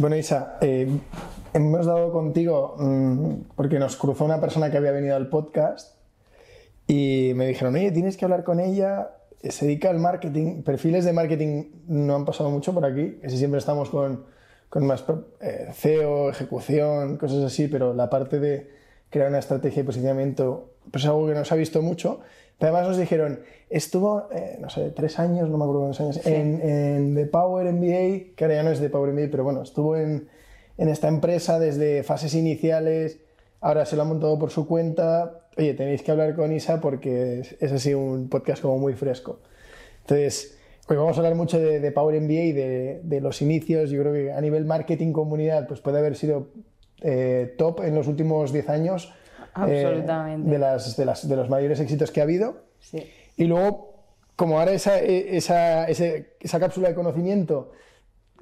Bueno, Isa, eh, hemos dado contigo mm, porque nos cruzó una persona que había venido al podcast y me dijeron, oye, tienes que hablar con ella, se dedica al marketing, perfiles de marketing no han pasado mucho por aquí, casi siempre estamos con, con más eh, CEO, ejecución, cosas así, pero la parte de crear una estrategia de posicionamiento pues es algo que nos ha visto mucho. Pero además nos dijeron, estuvo, eh, no sé, tres años, no me acuerdo cuántos años, en, en The Power MBA, que ahora ya no es The Power MBA, pero bueno, estuvo en, en esta empresa desde fases iniciales, ahora se lo ha montado por su cuenta. Oye, tenéis que hablar con Isa porque es, así un podcast como muy fresco. Entonces, hoy vamos a hablar mucho de, de Power MBA y de, de, los inicios. Yo creo que a nivel marketing comunidad, pues puede haber sido eh, top en los últimos 10 años Absolutamente. Eh, de, las, de, las, de, los mayores éxitos que ha habido. Sí. Y luego, como ahora esa, esa, esa, cápsula de conocimiento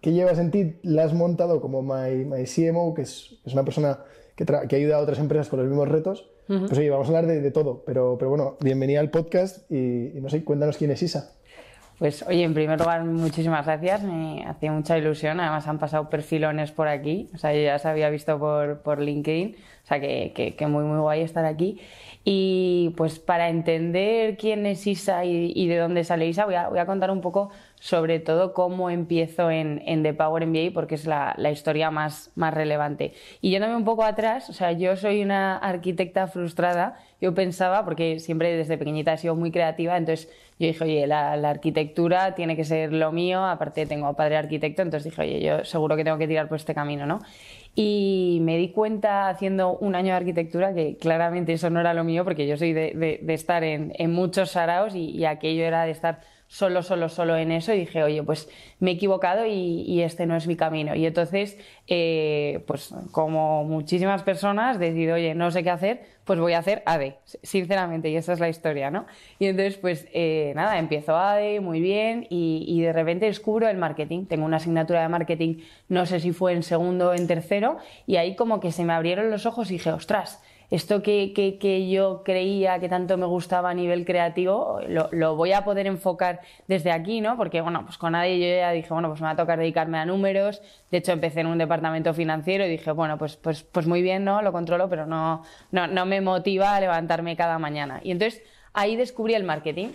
que llevas en ti la has montado como My, My CMO, que es, es una persona que, que, ayuda a otras empresas con los mismos retos, uh -huh. pues oye, vamos a hablar de, de, todo. Pero, pero bueno, bienvenida al podcast y, y no sé, cuéntanos quién es Isa. Pues oye, en primer lugar, muchísimas gracias. Me hacía mucha ilusión. Además, han pasado perfilones por aquí. O sea, yo ya se había visto por, por LinkedIn. O sea, que, que, que, muy, muy guay estar aquí. Y pues para entender quién es Isa y, y de dónde sale Isa, voy a, voy a, contar un poco sobre todo cómo empiezo en, en The Power MBA, porque es la, la, historia más, más relevante. Y yéndome un poco atrás, o sea, yo soy una arquitecta frustrada. Yo pensaba, porque siempre desde pequeñita he sido muy creativa, entonces yo dije, oye, la, la, arquitectura tiene que ser lo mío, aparte tengo padre arquitecto, entonces dije, oye, yo seguro que tengo que tirar por este camino, ¿no? Y me di cuenta haciendo un año de arquitectura que claramente eso no era lo mío, porque yo soy de, de, estar en, en, muchos saraos y aquello era de estar solo, solo, solo en eso y dije, oye, pues me he equivocado y, este no es mi camino. Y entonces, eh, pues como muchísimas personas, decidí, oye, no sé qué hacer, pues voy a hacer AD, sinceramente, y esa es la historia, ¿no? Y entonces, pues eh, nada, empiezo AD, muy bien, y, y, de repente descubro el marketing. Tengo una asignatura de marketing, no sé si fue en segundo o en tercero, y ahí como que se me abrieron los ojos y dije, ostras, esto que, que, yo creía que tanto me gustaba a nivel creativo, lo, lo, voy a poder enfocar desde aquí, ¿no? Porque, bueno, pues con nadie yo ya dije, bueno, pues me va a tocar dedicarme a números. De hecho, empecé en un departamento financiero y dije, bueno, pues, pues, pues muy bien, ¿no? Lo controlo, pero no, no, no me motiva a levantarme cada mañana. Y entonces ahí descubrí el marketing.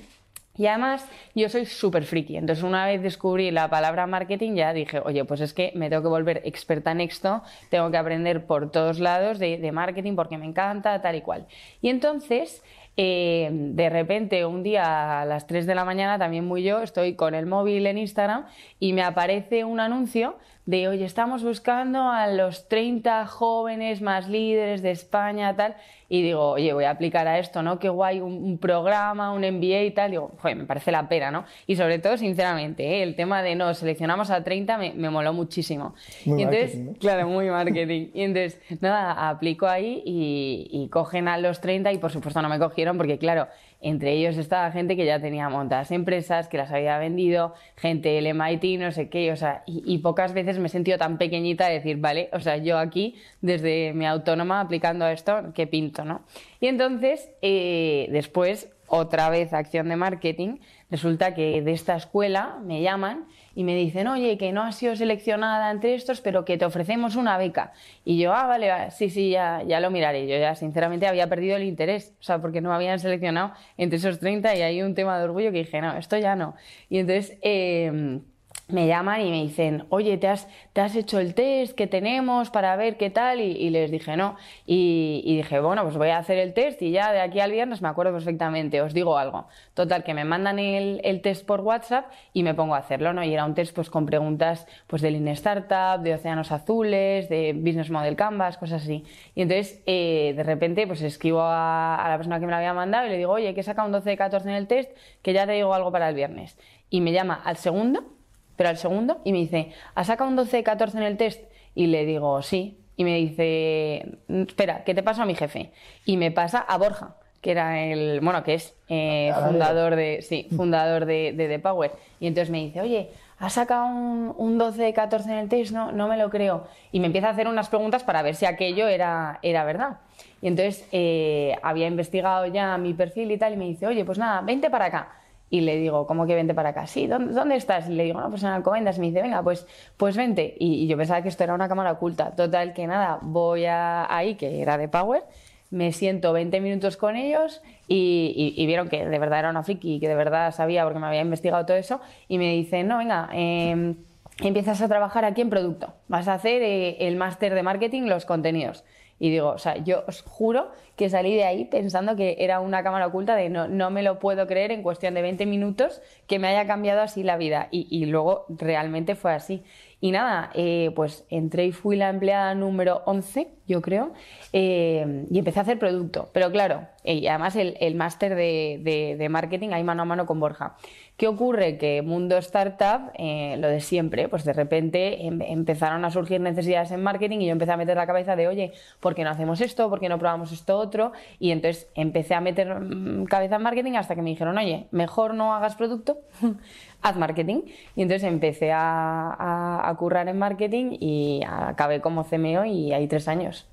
Y además yo soy súper friki, entonces una vez descubrí la palabra marketing ya dije, oye, pues es que me tengo que volver experta en esto, tengo que aprender por todos lados de, marketing porque me encanta, tal y cual. Y entonces, eh, de repente un día a las 3 de la mañana, también muy yo, estoy con el móvil en Instagram y me aparece un anuncio de, oye, estamos buscando a los 30 jóvenes más líderes de España, tal, y digo, oye, voy a aplicar a esto, ¿no? Qué guay, un, un programa, un MBA y tal, digo, joder, me parece la pena, ¿no? Y sobre todo, sinceramente, ¿eh? el tema de, no, seleccionamos a 30 me, me moló muchísimo. Muy y entonces, claro, muy marketing. Y entonces, nada, aplico ahí y, y cogen a los 30 y por supuesto no me cogieron porque, claro, entre ellos estaba gente que ya tenía montadas empresas, que las había vendido, gente del MIT, no sé qué, o sea, y, pocas veces me he sentido tan pequeñita de decir, vale, o sea, yo aquí, desde mi autónoma, aplicando a esto, ¿qué pinto, no? Y entonces, eh, después, otra vez acción de marketing, resulta que de esta escuela me llaman y me dicen, oye, que no has sido seleccionada entre estos, pero que te ofrecemos una beca. Y yo, ah, vale, sí, sí, ya, ya lo miraré. Yo ya, sinceramente, había perdido el interés, o sea, porque no me habían seleccionado entre esos 30 y hay un tema de orgullo que dije, no, esto ya no. Y entonces... Eh, me llaman y me dicen, oye, ¿te has, te has hecho el test que tenemos para ver qué tal? Y, les dije, no. Y, dije, bueno, pues voy a hacer el test y ya de aquí al viernes me acuerdo perfectamente, os digo algo. Total, que me mandan el, el test por WhatsApp y me pongo a hacerlo, ¿no? Y era un test pues con preguntas pues de Lean Startup, de Océanos Azules, de Business Model Canvas, cosas así. Y entonces, eh, de repente, pues escribo a, a la persona que me lo había mandado y le digo, oye, que he sacado un 12 de 14 en el test, que ya te digo algo para el viernes. Y me llama al segundo pero al segundo y me dice, ¿has sacado un 12 14 en el test? Y le digo, sí. Y me dice, espera, ¿qué te pasa a mi jefe? Y me pasa a Borja, que era el, bueno, que es eh, fundador de, sí, fundador de, de The Power. Y entonces me dice, oye, ¿has sacado un, un 12 14 en el test? No, no me lo creo. Y me empieza a hacer unas preguntas para ver si aquello era, era verdad. Y entonces eh, había investigado ya mi perfil y tal, y me dice, oye, pues nada, vente para acá Y le digo, ¿cómo que vente para acá? Sí, ¿dónde, dónde estás? Y le digo, no, pues en Alcobendas. Y me dice, venga, pues, pues vente. Y, yo pensaba que esto era una cámara oculta. Total, que nada, voy a, ahí, que era de Power, me siento 20 minutos con ellos y vieron que de verdad era una friki y que de verdad sabía porque me había investigado todo eso. Y me dicen, no, venga, em, empiezas a trabajar aquí en producto. Vas a hacer eh, el máster de marketing, los contenidos. Y digo, o sea, yo os juro que salí de ahí pensando que era una cámara oculta de no, no me lo puedo creer en cuestión de 20 minutos que me haya cambiado así la vida. Y, y luego realmente fue así. Y nada, eh, pues entré y fui la empleada número 11, yo creo, eh, y empecé a hacer producto. Pero claro, eh, y además el, el máster de, de- de marketing ahí mano a mano con Borja. ¿Qué ocurre? Que mundo startup, eh, lo de siempre, pues de repente em- empezaron a surgir necesidades en marketing y yo empecé a meter la cabeza de, oye, ¿por qué no hacemos esto? ¿Por qué no probamos esto otro? Y entonces empecé a meter mm, cabeza en marketing hasta que me dijeron, oye, mejor no hagas producto, haz marketing. Y entonces empecé a, a- currar en marketing y acabé como CMO y hay tres años.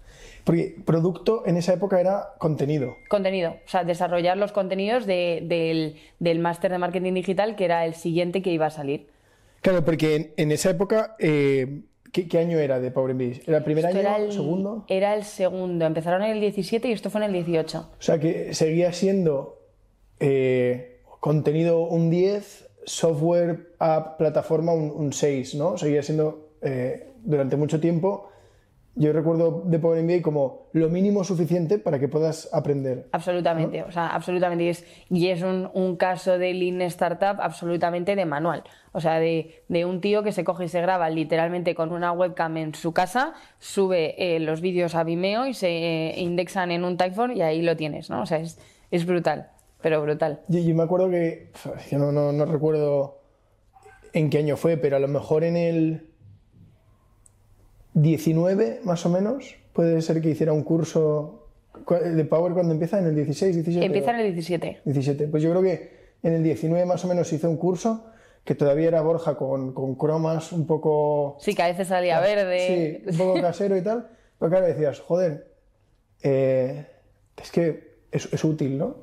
Porque producto en esa época era contenido. Contenido, o sea, desarrollar los contenidos de- del, del máster de marketing digital, que era el siguiente que iba a salir. Claro, porque en, en esa época, eh, ¿qué, qué año era de Power MBA? ¿Era el primer Esto año? era el, ¿Segundo? Era el segundo. Empezaron en el 17 y esto fue en el 18. O sea que seguía siendo eh, contenido un 10, software, app, plataforma un, un 6, ¿no? Seguía siendo eh, durante mucho tiempo. Yo recuerdo de Power MBA como lo mínimo suficiente para que puedas aprender. Absolutamente, o sea, absolutamente. Y es, y es un, un caso de Lean Startup absolutamente de manual. O sea, de, de un tío que se coge y se graba literalmente con una webcam en su casa, sube eh, los vídeos a Vimeo y se eh, indexan en un Typeform y ahí lo tienes, ¿no? O sea, es, es brutal, pero brutal. Yo, yo me acuerdo que, uf, yo no, no, no recuerdo en qué año fue, pero a lo mejor en el 19 más o menos, puede ser que hiciera un curso cu- de Power cuando empieza, en el 16, 17. Empieza en el 17. 17. Pues yo creo que en el 19 más o menos hice un curso que todavía era Borja con, con cromas un poco... Sí, que a veces salía verde. Sí, un poco casero y tal. Pero claro, decías, joder, eh, es que es, es útil, ¿no?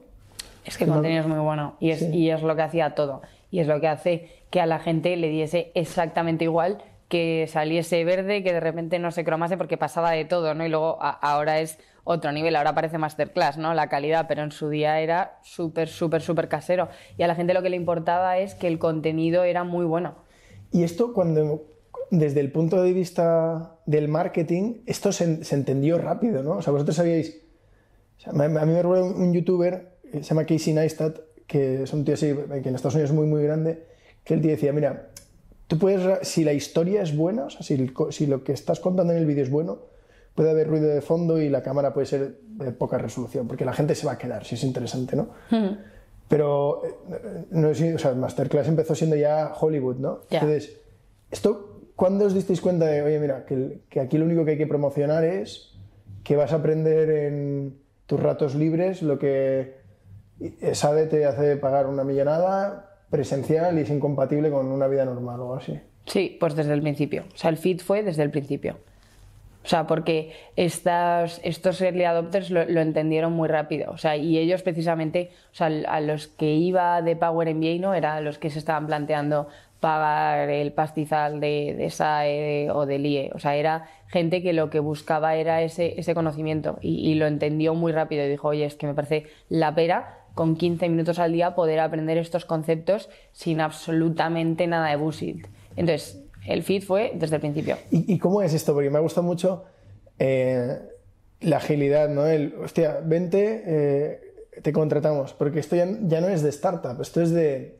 Es que el contenido es muy bueno y es, Sí. y es lo que hacía todo. Y es lo que hace que a la gente le diese exactamente igual que saliese verde, que de repente no se cromase porque pasaba de todo, ¿no? Y luego ahora es otro nivel, ahora parece masterclass, ¿no? La calidad, pero en su día era súper, súper, súper casero. Y a la gente lo que le importaba es que el contenido era muy bueno. Y esto cuando, desde el punto de vista del marketing, esto se, se entendió rápido, ¿no? O sea, vosotros sabíais, a mí me recuerda un, youtuber, que se llama Casey Neistat, que es un tío así, que en Estados Unidos es muy, muy grande, que él te decía, mira, tú puedes, si la historia es buena, o sea, si, lo que estás contando en el vídeo es bueno, puede haber ruido de fondo y la cámara puede ser de poca resolución, porque la gente se va a quedar, si es interesante, ¿no? Pero, eh, no o sea, Masterclass empezó siendo ya Hollywood, ¿no? Entonces, ¿esto cuándo os disteis cuenta de, oye, mira, que, aquí lo único que hay que promocionar es que vas a aprender en tus ratos libres lo que SADE te hace pagar una millonada presencial y es incompatible con una vida normal o así? Sí, pues desde el principio. O sea, el fit fue desde el principio. O sea, porque estas, estos early adopters lo, lo entendieron muy rápido. O sea, y ellos precisamente, o sea, a los que iba de Power MBA no eran los que se estaban planteando pagar el pastizal de, de SAE o del IE. O sea, era gente que lo que buscaba era ese, ese conocimiento y, y lo entendió muy rápido y dijo, oye, es que me parece la pera con 15 minutos al día poder aprender estos conceptos sin absolutamente nada de bullshit. Entonces, el fit fue desde el principio. ¿Y, y cómo es esto? Porque me ha gustado mucho eh, la agilidad, ¿no? El, hostia, vente, eh, te contratamos. Porque esto ya, ya no es de startup, esto es de.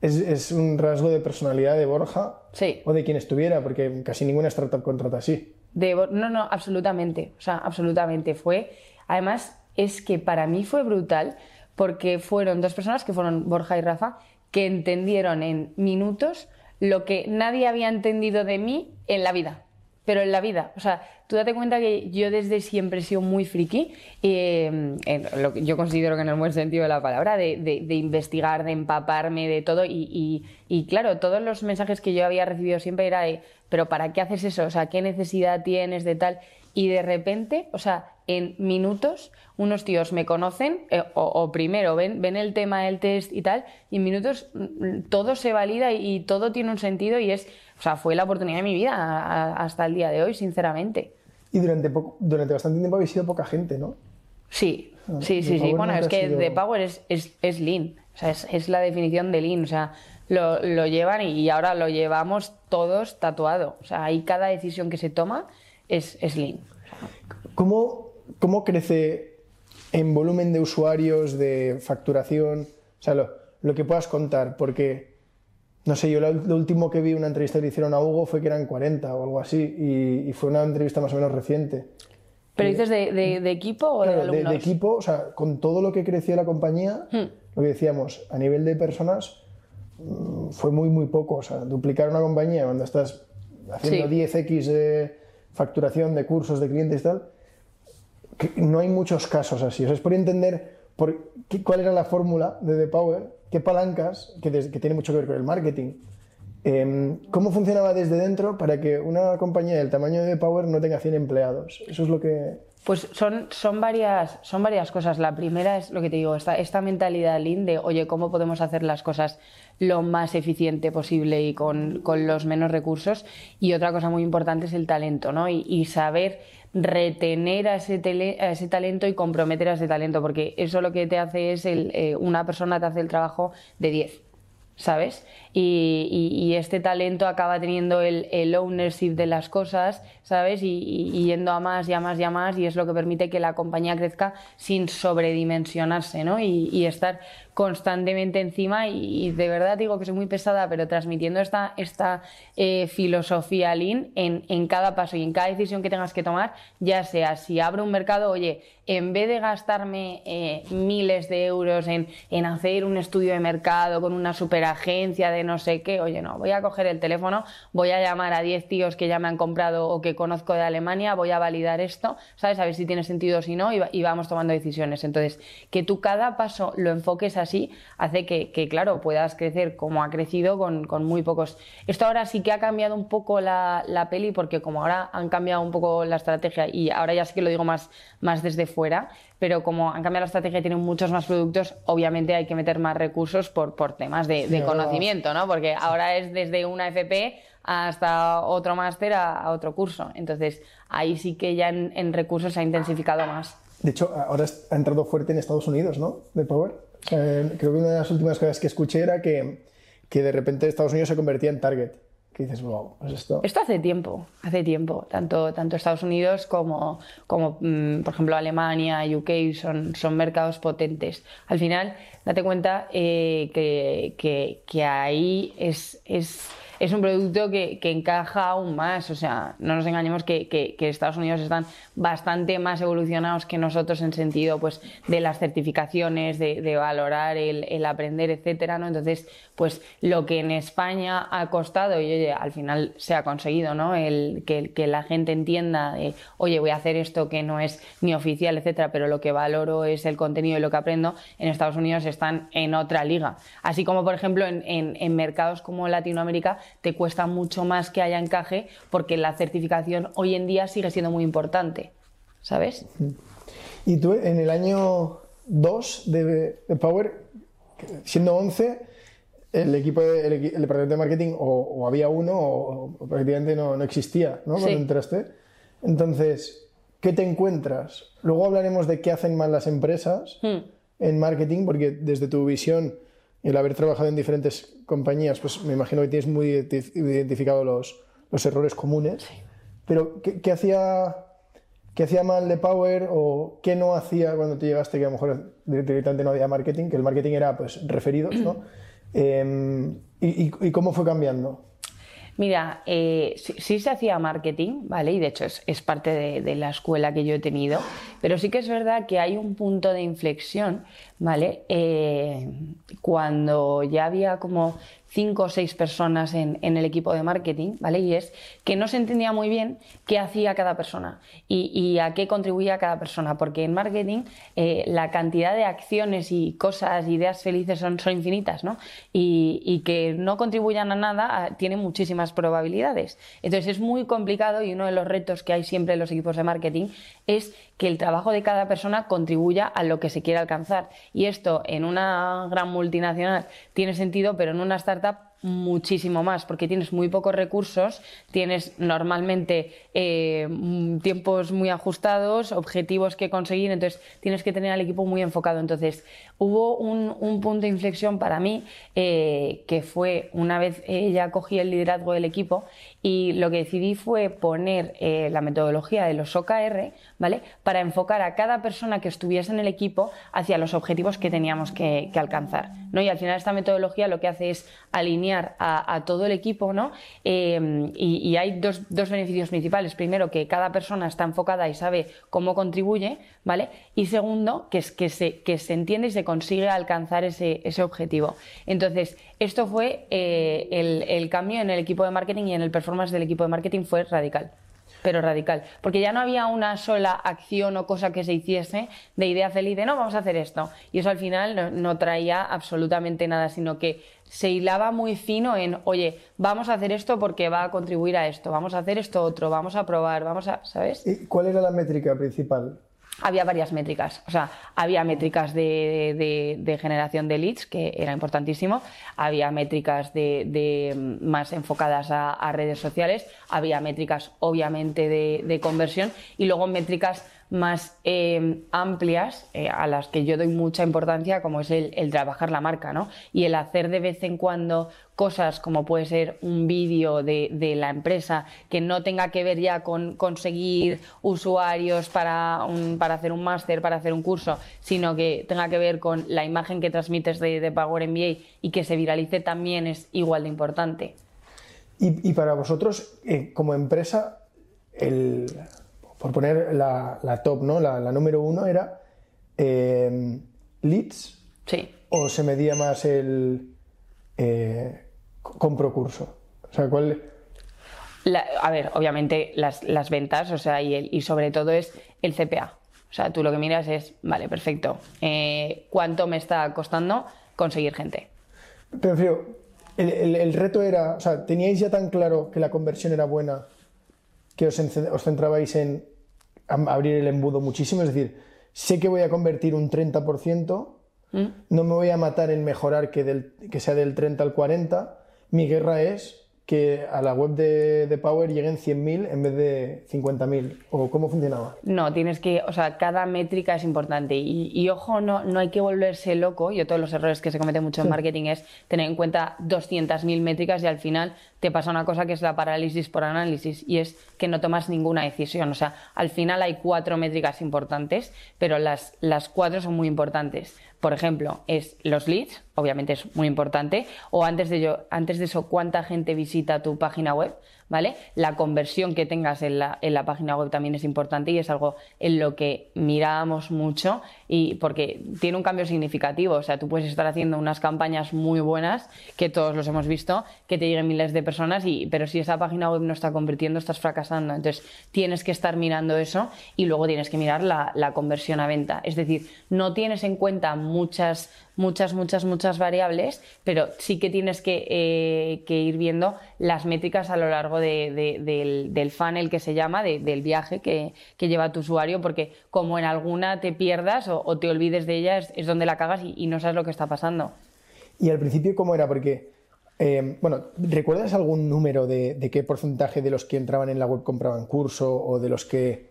Es, es un rasgo de personalidad de Borja Sí. o de quien estuviera, porque casi ninguna startup contrata así. De, no, no, absolutamente. O sea, absolutamente. Fue. Además, es que para mí fue brutal porque fueron dos personas, que fueron Borja y Rafa, que entendieron en minutos lo que nadie había entendido de mí en la vida. Pero en la vida. O sea, tú date cuenta que yo desde siempre he sido muy friki. en lo que yo considero que en el buen sentido de la palabra, de, de- investigar, de empaparme de todo. Y, y- y claro, todos los mensajes que yo había recibido siempre era de, pero ¿para qué haces eso? O sea, ¿qué necesidad tienes de tal? Y de repente, o sea, en minutos, unos tíos me conocen, eh, o, primero ven, ven el tema del test y tal, y en minutos mm, todo se valida y, todo tiene un sentido y es, o sea, fue la oportunidad de mi vida hasta el día de hoy, sinceramente. Y durante, durante bastante tiempo habéis sido poca gente, ¿no? Sí, ah, sí, sí, sí. Bueno, es que The Power es, es, es lean, o sea, es, es, la definición de lean, o sea, lo, lo llevan y ahora lo llevamos todos tatuado, o sea, ahí cada decisión que se toma es, es lean. ¿Cómo, ¿Cómo crece en volumen de usuarios, de facturación? O sea, lo, que puedas contar, porque, no sé, yo lo, último que vi, una entrevista que le hicieron a Hugo fue que eran 40 o algo así, y, fue una entrevista más o menos reciente. ¿Pero dices de, equipo o de alumnos? De, equipo, o sea, con todo lo que creció la compañía, hmm. lo que decíamos, a nivel de personas, mm, fue muy, muy poco. O sea, duplicar una compañía cuando estás haciendo 10x de facturación de cursos de clientes y tal, no hay muchos casos así. O sea, es por entender por cuál era la fórmula de The Power, qué palancas, que, tiene mucho que ver con el marketing, em, cómo funcionaba desde dentro para que una compañía del tamaño de Power no tenga 100 empleados. Eso es lo que... Pues son, son, varias, son varias cosas. La primera es lo que te digo, esta, mentalidad lean de, oye, ¿cómo podemos hacer las cosas lo más eficiente posible y con, con los menos recursos? Y otra cosa muy importante es el talento, ¿no? Y, y saber retener a ese, a ese talento y comprometer a ese talento, porque eso lo que te hace es el, eh, una persona te hace el trabajo de 10. ¿Sabes? Y, este talento acaba teniendo el, ownership de las cosas, ¿sabes? Y, yendo a más y a más y a más, y es lo que permite que la compañía crezca sin sobredimensionarse, ¿no? Y, estar constantemente encima y, de verdad digo que soy muy pesada, pero transmitiendo esta, esta eh, filosofía lean en, en, cada paso y en cada decisión que tengas que tomar, ya sea si abro un mercado, oye, en vez de gastarme eh, miles de euros en, en, hacer un estudio de mercado con una superagencia de no sé qué, oye, no, voy a coger el teléfono, voy a llamar a 10 tíos que ya me han comprado o que conozco de Alemania, voy a validar esto, ¿sabes? A ver si tiene sentido o si no y, y vamos tomando decisiones. Entonces, que tú cada paso lo enfoques así así, hace que, claro, puedas crecer como ha crecido con, muy pocos. Esto ahora sí que ha cambiado un poco la, peli, porque como ahora han cambiado un poco la estrategia, y ahora ya sí que lo digo más, más desde fuera, pero como han cambiado la estrategia y tienen muchos más productos, obviamente hay que meter más recursos por, por temas de, conocimiento, ¿no? Porque ahora es desde una FP hasta otro máster a, otro curso. Entonces, ahí sí que ya en, en recursos se ha intensificado más. De hecho, ahora ha entrado fuerte en Estados Unidos, ¿no? De Power. Eh, creo que una de las últimas cosas que escuché era que, que de repente Estados Unidos se convertía en target. Que dices, wow, ¿es esto? Esto hace tiempo, hace tiempo. Tanto, tanto Estados Unidos como, como mm, por ejemplo, Alemania, UK son, son mercados potentes. Al final, date cuenta eh, que, que, ahí es es un producto que, encaja aún más. O sea, no nos engañemos que, Estados Unidos están bastante más evolucionados que nosotros en sentido pues, de las certificaciones, de, valorar el, aprender, etcétera. ¿no? Entonces, pues lo que en España ha costado y oye, al final se ha conseguido, ¿no? El, que, la gente entienda, oye, voy a hacer esto que no es ni oficial, etcétera, pero lo que valoro es el contenido y lo que aprendo. En Estados Unidos están en otra liga. Así como, por ejemplo, en, en mercados como Latinoamérica te cuesta mucho más que haya encaje porque la certificación hoy en día sigue siendo muy importante, ¿sabes? Y tú en el año 2 de, Power, siendo 11, el equipo, el, departamento de marketing o, había uno o, prácticamente no, existía, ¿no? Cuando entraste. Entonces, ¿qué te encuentras? Luego hablaremos de qué hacen mal las empresas hmm. en marketing, porque desde tu visión el haber trabajado en diferentes compañías, pues me imagino que tienes muy identificado los, los errores comunes. Pero, ¿qué, hacía, ¿qué hacía mal de Power o qué no hacía cuando tú llegaste, que a lo mejor directamente no había marketing, que el marketing era pues referidos, ¿no? Em, y, cómo fue cambiando? Mira, eh, sí, se hacía marketing, ¿vale? Y de hecho es, parte de, de, la escuela que yo he tenido, pero sí que es verdad que hay un punto de inflexión ¿vale? Eh, cuando ya había como cinco o seis personas en, el equipo de marketing, ¿vale? Y es que no se entendía muy bien qué hacía cada persona y, a qué contribuía cada persona, porque en marketing eh, la cantidad de acciones y cosas, ideas felices son, son infinitas, ¿no? Y, que no contribuyan a nada tiene muchísimas probabilidades. Entonces es muy complicado y uno de los retos que hay siempre en los equipos de marketing es que el trabajo de cada persona contribuya a lo que se quiere alcanzar. Y esto en una gran multinacional tiene sentido, pero en una startup muchísimo más, porque tienes muy pocos recursos, tienes normalmente eh, tiempos muy ajustados, objetivos que conseguir, entonces tienes que tener al equipo muy enfocado. Entonces, hubo un, punto de inflexión para mí, eh, que fue una vez ya cogí el liderazgo del equipo y lo que decidí fue poner eh, la metodología de los OKR, ¿vale? Para enfocar a cada persona que estuviese en el equipo hacia los objetivos que teníamos que, alcanzar, ¿no? Y al final esta metodología lo que hace es alinear a, todo el equipo, ¿no? Em, y, hay dos, beneficios principales. Primero, que cada persona está enfocada y sabe cómo contribuye, ¿vale? Y segundo, que, que, se, que se entiende y se consigue alcanzar ese, ese objetivo. Entonces, esto fue eh, el, cambio en el equipo de marketing y en el performance del equipo de marketing fue radical pero radical. Porque ya no había una sola acción o cosa que se hiciese de idea feliz de no, vamos a hacer esto. Y eso al final no, traía absolutamente nada, sino que se hilaba muy fino en, oye, vamos a hacer esto porque va a contribuir a esto, vamos a hacer esto otro, vamos a probar, vamos a, ¿sabes? ¿Y cuál era la métrica principal? Había varias métricas. O sea, había métricas de, generación de leads, que era importantísimo, había métricas de, más enfocadas a, redes sociales, había métricas obviamente de, conversión. Y luego métricas más eh, amplias eh, a las que yo doy mucha importancia, como es el, trabajar la marca, ¿no? Y el hacer de vez en cuando cosas como puede ser un vídeo de, la empresa que no tenga que ver ya con conseguir usuarios para, para hacer un máster, para hacer un curso, sino que tenga que ver con la imagen que transmites de, Power MBA y que se viralice también es igual de importante. Y, para vosotros, eh, como empresa, el, por poner la, top, ¿no? La, número uno era eh, leads. Sí. ¿O se medía más el eh, compro curso? O sea, ¿cuál...? a ver, obviamente las, ventas, o sea, y, y, sobre todo es el CPA. O sea, tú lo que miras es, vale, perfecto, eh, ¿cuánto me está costando conseguir gente? Pero, el, el, reto era, o sea, ¿teníais ya tan claro que la conversión era buena que os, os centrabais en abrir el embudo muchísimo, es decir, sé que voy a convertir un 30%, ¿Mm? no me voy a matar en mejorar que, del, que sea del 30 al 40, mi guerra es que a la web de, Power lleguen 100.000 en vez de 50.000? ¿O cómo funcionaba? No, tienes que, o sea, cada métrica es importante. Y, ojo, no, no hay que volverse loco. Yo todos los errores que se cometen mucho en marketing es tener en cuenta 200.000 métricas y al final te pasa una cosa que es la parálisis por análisis y es que no tomas ninguna decisión. O sea, al final hay cuatro métricas importantes, pero las, las cuatro son muy importantes. Por ejemplo, es los leads, obviamente es muy importante, o antes de, ello, antes de eso, cuánta gente visita tu página web, ¿vale? La conversión que tengas en la, en la página web también es importante y es algo en lo que mirábamos mucho y porque tiene un cambio significativo. O sea, tú puedes estar haciendo unas campañas muy buenas, que todos los hemos visto, que te lleguen miles de personas, y, pero si esa página web no está convirtiendo, estás fracasando. Entonces, tienes que estar mirando eso y luego tienes que mirar la, la conversión a venta. Es decir, no tienes en cuenta muchas muchas, muchas, muchas variables, pero sí que tienes que, eh, ir viendo las métricas a lo largo del, funnel que se llama, del viaje que, lleva tu usuario, porque como en alguna te pierdas o, te olvides de ella, es, donde la cagas y, no sabes lo que está pasando. ¿Y al principio cómo era? Porque, eh, bueno, ¿recuerdas algún número de, de qué porcentaje de los que entraban en la web compraban curso o de los que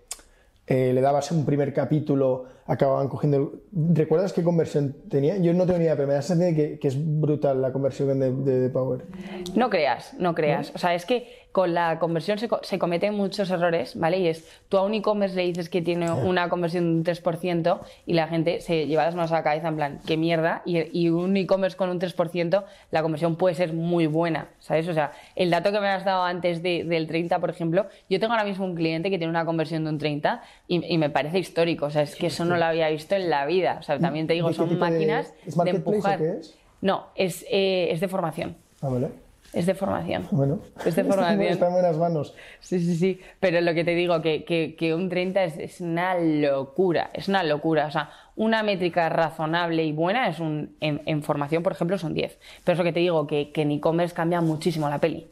eh, le dabas un primer capítulo, acababan cogiendo... ¿Recuerdas qué conversión tenía? Yo no tengo ni idea, pero me da la sensación de que, es brutal la conversión de, de, Power. No creas, no creas. O sea, es que con la conversión se, cometen muchos errores, ¿vale? Y es, tú a un e-commerce le dices que tiene una conversión de un 3% y la gente se lleva las manos a la cabeza en plan, qué mierda, y, un e-commerce con un 3%, la conversión puede ser muy buena, ¿sabes? O sea, el dato que me has dado antes del 30, por ejemplo, yo tengo ahora mismo un cliente que tiene una conversión de un 30 y, me parece histórico, o sea, es que eso no lo había visto en la vida. O sea, también te digo, ¿De qué son tipo de- máquinas ¿Es de, o empujar. qué es? No, es, eh, es de formación. Ah, vale. Es de formación. Bueno. Es de formación. Está en buenas manos. Sí, sí, sí. Pero lo que te digo, que, que, que un 30 es, es una locura. Es una locura. O sea, una métrica razonable y buena es un. En, en formación, por ejemplo, son 10. Pero es lo que te digo, que, que en e-commerce cambia muchísimo la peli.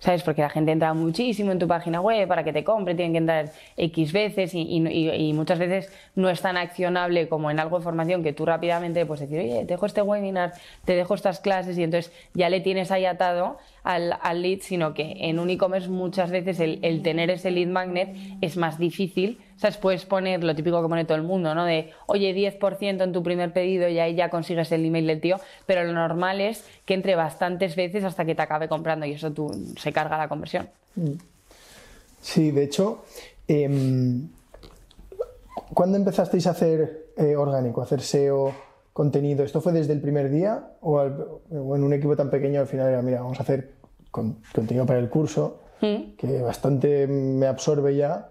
¿Sabes? Porque la gente entra muchísimo en tu página web para que te compre, tienen que entrar X veces y, y- y- muchas veces no es tan accionable como en algo de formación que tú rápidamente puedes decir, oye, te dejo este webinar, te dejo estas clases y entonces ya le tienes ahí atado al, al lead, sino que en un e-commerce muchas veces el, el tener ese lead magnet es más difícil. ¿Sabes? Puedes poner lo típico que pone todo el mundo, ¿no? De, oye, 10% en tu primer pedido y ahí ya consigues el email del tío, pero lo normal es que entre bastantes veces hasta que te acabe comprando y eso tú, se carga la conversión. Sí, de hecho, em, ¿cuándo empezasteis a hacer eh, orgánico, a hacer SEO, contenido? ¿Esto fue desde el primer día o, al- o en un equipo tan pequeño al final era, mira, vamos a hacer con- contenido para el curso, que bastante me absorbe ya?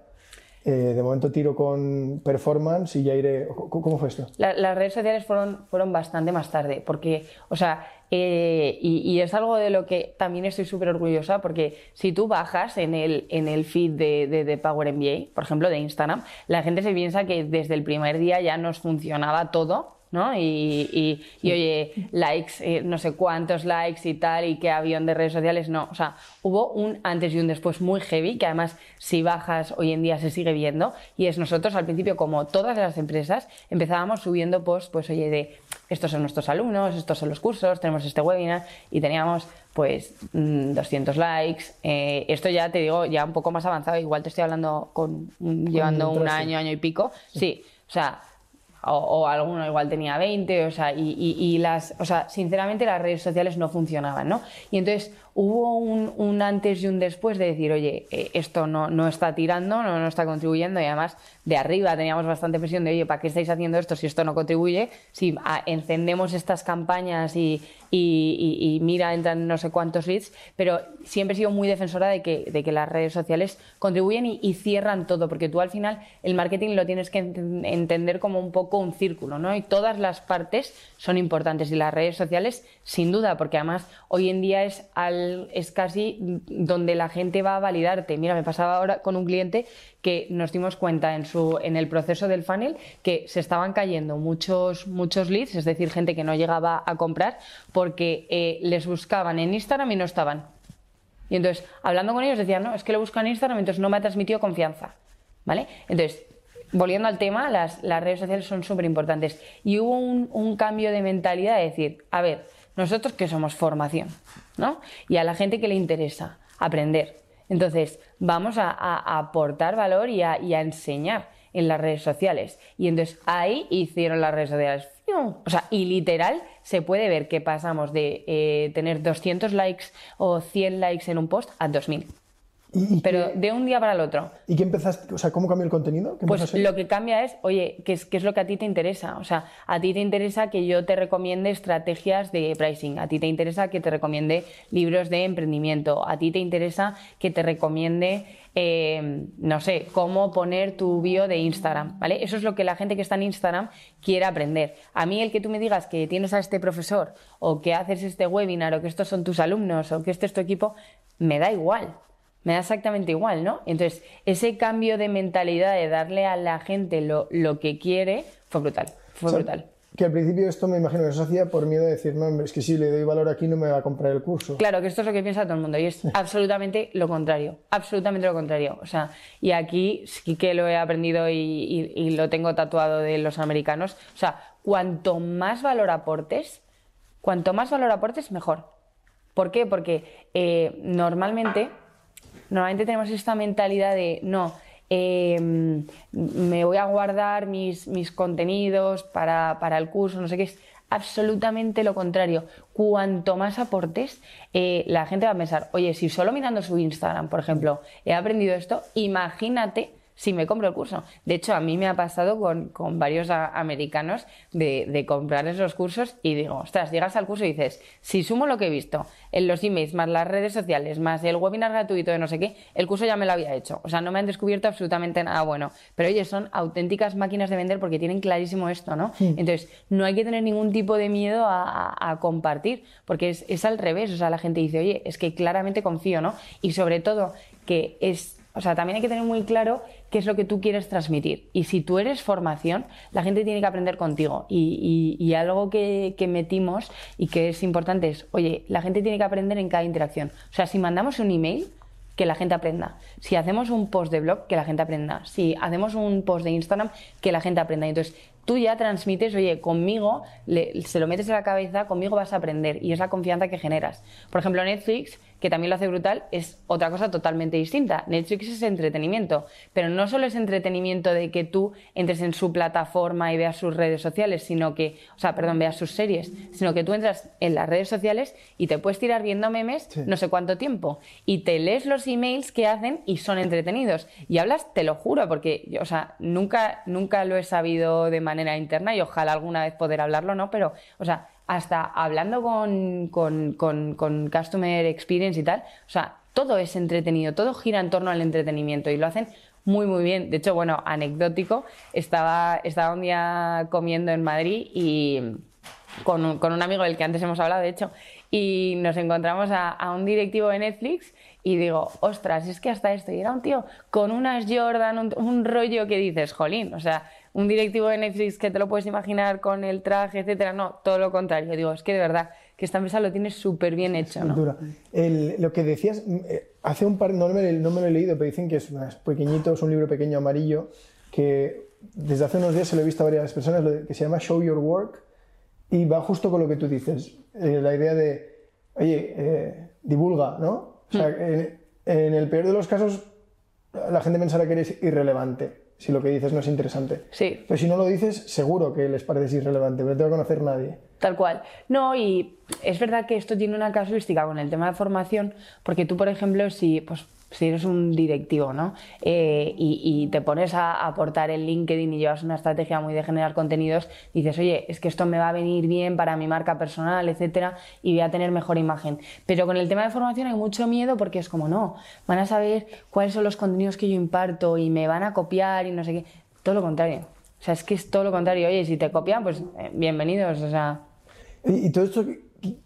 Eh, de momento tiro con performance y ya iré... ¿Cómo fue esto? La- las redes sociales fueron, fueron bastante más tarde, porque, o sea, eh, y, y es algo de lo que también estoy súper orgullosa, porque si tú bajas en el, en el feed de, de, de Power MBA, por ejemplo, de Instagram, la gente se piensa que desde el primer día ya nos funcionaba todo. ¿No? Y, y- y, oye, likes, eh, no sé cuántos likes y tal, y qué avión de redes sociales, no. O sea, hubo un antes y un después muy heavy, que además, si bajas hoy en día se sigue viendo, y es nosotros al principio, como todas las empresas, empezábamos subiendo posts, pues oye, de estos son nuestros alumnos, estos son los cursos, tenemos este webinar, y teníamos pues mm, 200 likes. Eh, esto ya te digo, ya un poco más avanzado, igual te estoy hablando con llevando un año, año y pico. Sí, o sea, o, o alguno igual tenía 20, o sea, y, y- y las, o sea, sinceramente las redes sociales no funcionaban, ¿no? Y entonces hubo un, un antes y un después de decir, oye, eh, esto no, no está tirando, no, no está contribuyendo, y además de arriba teníamos bastante presión de, oye, ¿para qué estáis haciendo esto si esto no contribuye? Si ah, encendemos estas campañas y, y- mira, entran no sé cuántos leads, pero siempre he sido muy defensora de que, de que las redes sociales contribuyen y, cierran todo, porque tú al final el marketing lo tienes que enten- entender como un poco un círculo, ¿no? Y todas las partes son importantes y las redes sociales, sin duda, porque además hoy en día es, es casi donde la gente va a validarte. Mira, me pasaba ahora con un cliente que nos dimos cuenta en, su, en el proceso del funnel que se estaban cayendo muchos, muchos leads, es decir, gente que no llegaba a comprar porque eh, les buscaban en Instagram y no estaban. Y entonces, hablando con ellos, decían, no, es que lo buscan en Instagram, entonces no me ha transmitido confianza. ¿Vale? Entonces, volviendo al tema, las, las redes sociales son súper importantes. Y hubo un, un cambio de mentalidad de decir, a ver, nosotros que somos formación, ¿no? Y a la gente que le interesa aprender. Entonces, vamos a, aportar valor y a, y a enseñar en las redes sociales. Y entonces ahí hicieron las redes sociales. O sea, y literal se puede ver que pasamos de eh, tener 200 likes o 100 likes en un post a 2000. ¿Y, y Pero de un día para el otro. ¿y qué empezaste? O sea, ¿cómo cambió el contenido? ¿Qué empezó a Pues lo que cambia es, oye, ¿qué es, qué es lo que a ti te interesa? O sea, a ti te interesa que yo te recomiende estrategias de pricing, a ti te interesa que te recomiende libros de emprendimiento, a ti te interesa que te recomiende, eh, no sé, cómo poner tu bio de Instagram, ¿vale? Eso es lo que la gente que está en Instagram quiere aprender. A mí el que tú me digas que tienes a este profesor o que haces este webinar o que estos son tus alumnos o que este es tu equipo, me da igual. Me da exactamente igual, ¿no? Entonces, ese cambio de mentalidad de darle a la gente lo, lo que quiere fue brutal. Fue O sea, brutal. Que al principio esto me imagino que se hacía por miedo de decir, no, hombre, es que si le doy valor aquí no me va a comprar el curso. Claro, que esto es lo que piensa todo el mundo y es absolutamente lo contrario, absolutamente lo contrario. O sea, y aquí sí que lo he aprendido y, y- y lo tengo tatuado de los americanos. O sea, cuanto más valor aportes, cuanto más valor aportes, mejor. ¿Por qué? Porque eh, normalmente, normalmente tenemos esta mentalidad de no. eh, me voy a guardar mis, mis contenidos para, para el curso, no sé qué es absolutamente lo contrario. Cuanto más aportes, eh, la gente va a pensar, oye, si solo mirando su Instagram, por ejemplo, he aprendido esto, imagínate si me compro el curso. De hecho, a mí me ha pasado con, con varios americanos de, de, comprar esos cursos y digo, ostras, llegas al curso y dices, si sumo lo que he visto en los emails, más las redes sociales, más el webinar gratuito de no sé qué, el curso ya me lo había hecho. O sea, no me han descubierto absolutamente nada bueno. Pero oye, son auténticas máquinas de vender porque tienen clarísimo esto, ¿no? Entonces, no hay que tener ningún tipo de miedo a, a, compartir, porque es, es al revés. O sea, la gente dice, oye, es que claramente confío, ¿no? Y sobre todo, que es o sea, también hay que tener muy claro qué es lo que tú quieres transmitir. Y si tú eres formación, la gente tiene que aprender contigo. Y, algo que, metimos y que es importante es, oye, la gente tiene que aprender en cada interacción. O sea, si mandamos un email, que la gente aprenda. Si hacemos un post de blog, que la gente aprenda. Si hacemos un post de Instagram, que la gente aprenda. Entonces, tú ya transmites, oye, conmigo, se lo metes en la cabeza, conmigo vas a aprender. Y es la confianza que generas. Por ejemplo, Netflix que también lo hace brutal, es otra cosa totalmente distinta. Netflix es entretenimiento, pero no solo es entretenimiento de que tú entres en su plataforma y veas sus redes sociales, sino que, o sea, perdón, veas sus series, sino que tú entras en las redes sociales y te puedes tirar viendo memes no sé cuánto tiempo y te lees los emails que hacen y son entretenidos. Y hablas, te lo juro, porque, o sea, nunca, nunca lo he sabido de manera interna y ojalá alguna vez poder hablarlo, ¿no? Pero, o sea, hasta hablando con, con, con, Customer Experience y tal, o sea, todo es entretenido, todo gira en torno al entretenimiento y lo hacen muy, muy bien. De hecho, bueno, anecdótico, estaba, estaba un día comiendo en Madrid y con un, con un amigo del que antes hemos hablado, de hecho, y nos encontramos a, a, un directivo de Netflix y digo, ostras, es que hasta esto, y era un tío con unas Jordan, un, un rollo que dices, jolín, o sea, un directivo de Netflix que te lo puedes imaginar con el traje, etcétera. No, todo lo contrario. Digo, es que de verdad que esta empresa lo tiene súper bien hecho. ¿no? lo que decías, eh, hace un par, no me, no me, lo he leído, pero dicen que es, pequeñito, es un libro pequeño amarillo que desde hace unos días se lo he visto a varias personas, que se llama Show Your Work y va justo con lo que tú dices, eh, la idea de, oye, eh, divulga, ¿no? O sea, hmm. en el peor de los casos, la gente pensará que eres irrelevante si lo que dices no es interesante. Sí. Pero si no lo dices, seguro que les parece irrelevante, no te va a conocer nadie. Tal cual. No, y es verdad que esto tiene una casuística con el tema de formación, porque tú, por ejemplo, si, pues, si eres un directivo ¿no? Eh, y, te pones a aportar el LinkedIn y llevas una estrategia muy de generar contenidos, dices, oye, es que esto me va a venir bien para mi marca personal, etcétera, y voy a tener mejor imagen. Pero con el tema de formación hay mucho miedo porque es como, no, van a saber cuáles son los contenidos que yo imparto y me van a copiar y no sé qué. Todo lo contrario. O sea, es que es todo lo contrario. Oye, si te copian, pues eh, bienvenidos. O sea. Y, todo esto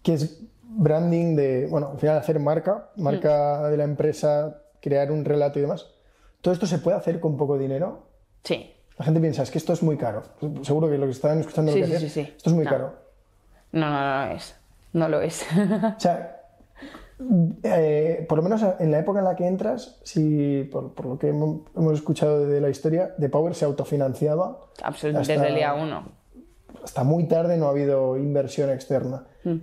que es branding de, bueno, al final hacer marca, marca de la empresa, crear un relato y demás. ¿Todo esto se puede hacer con poco dinero? Sí. La gente piensa, es que esto es muy caro. Seguro que lo que están escuchando lo que sí, sí, esto es muy caro. No, no, no, lo es. No lo es. o sea, eh, por lo menos en la época en la que entras, si por, lo que hemos, escuchado de la historia, de Power se autofinanciaba. Absolutamente, desde el día uno. Hasta muy tarde no ha habido inversión externa. Mm.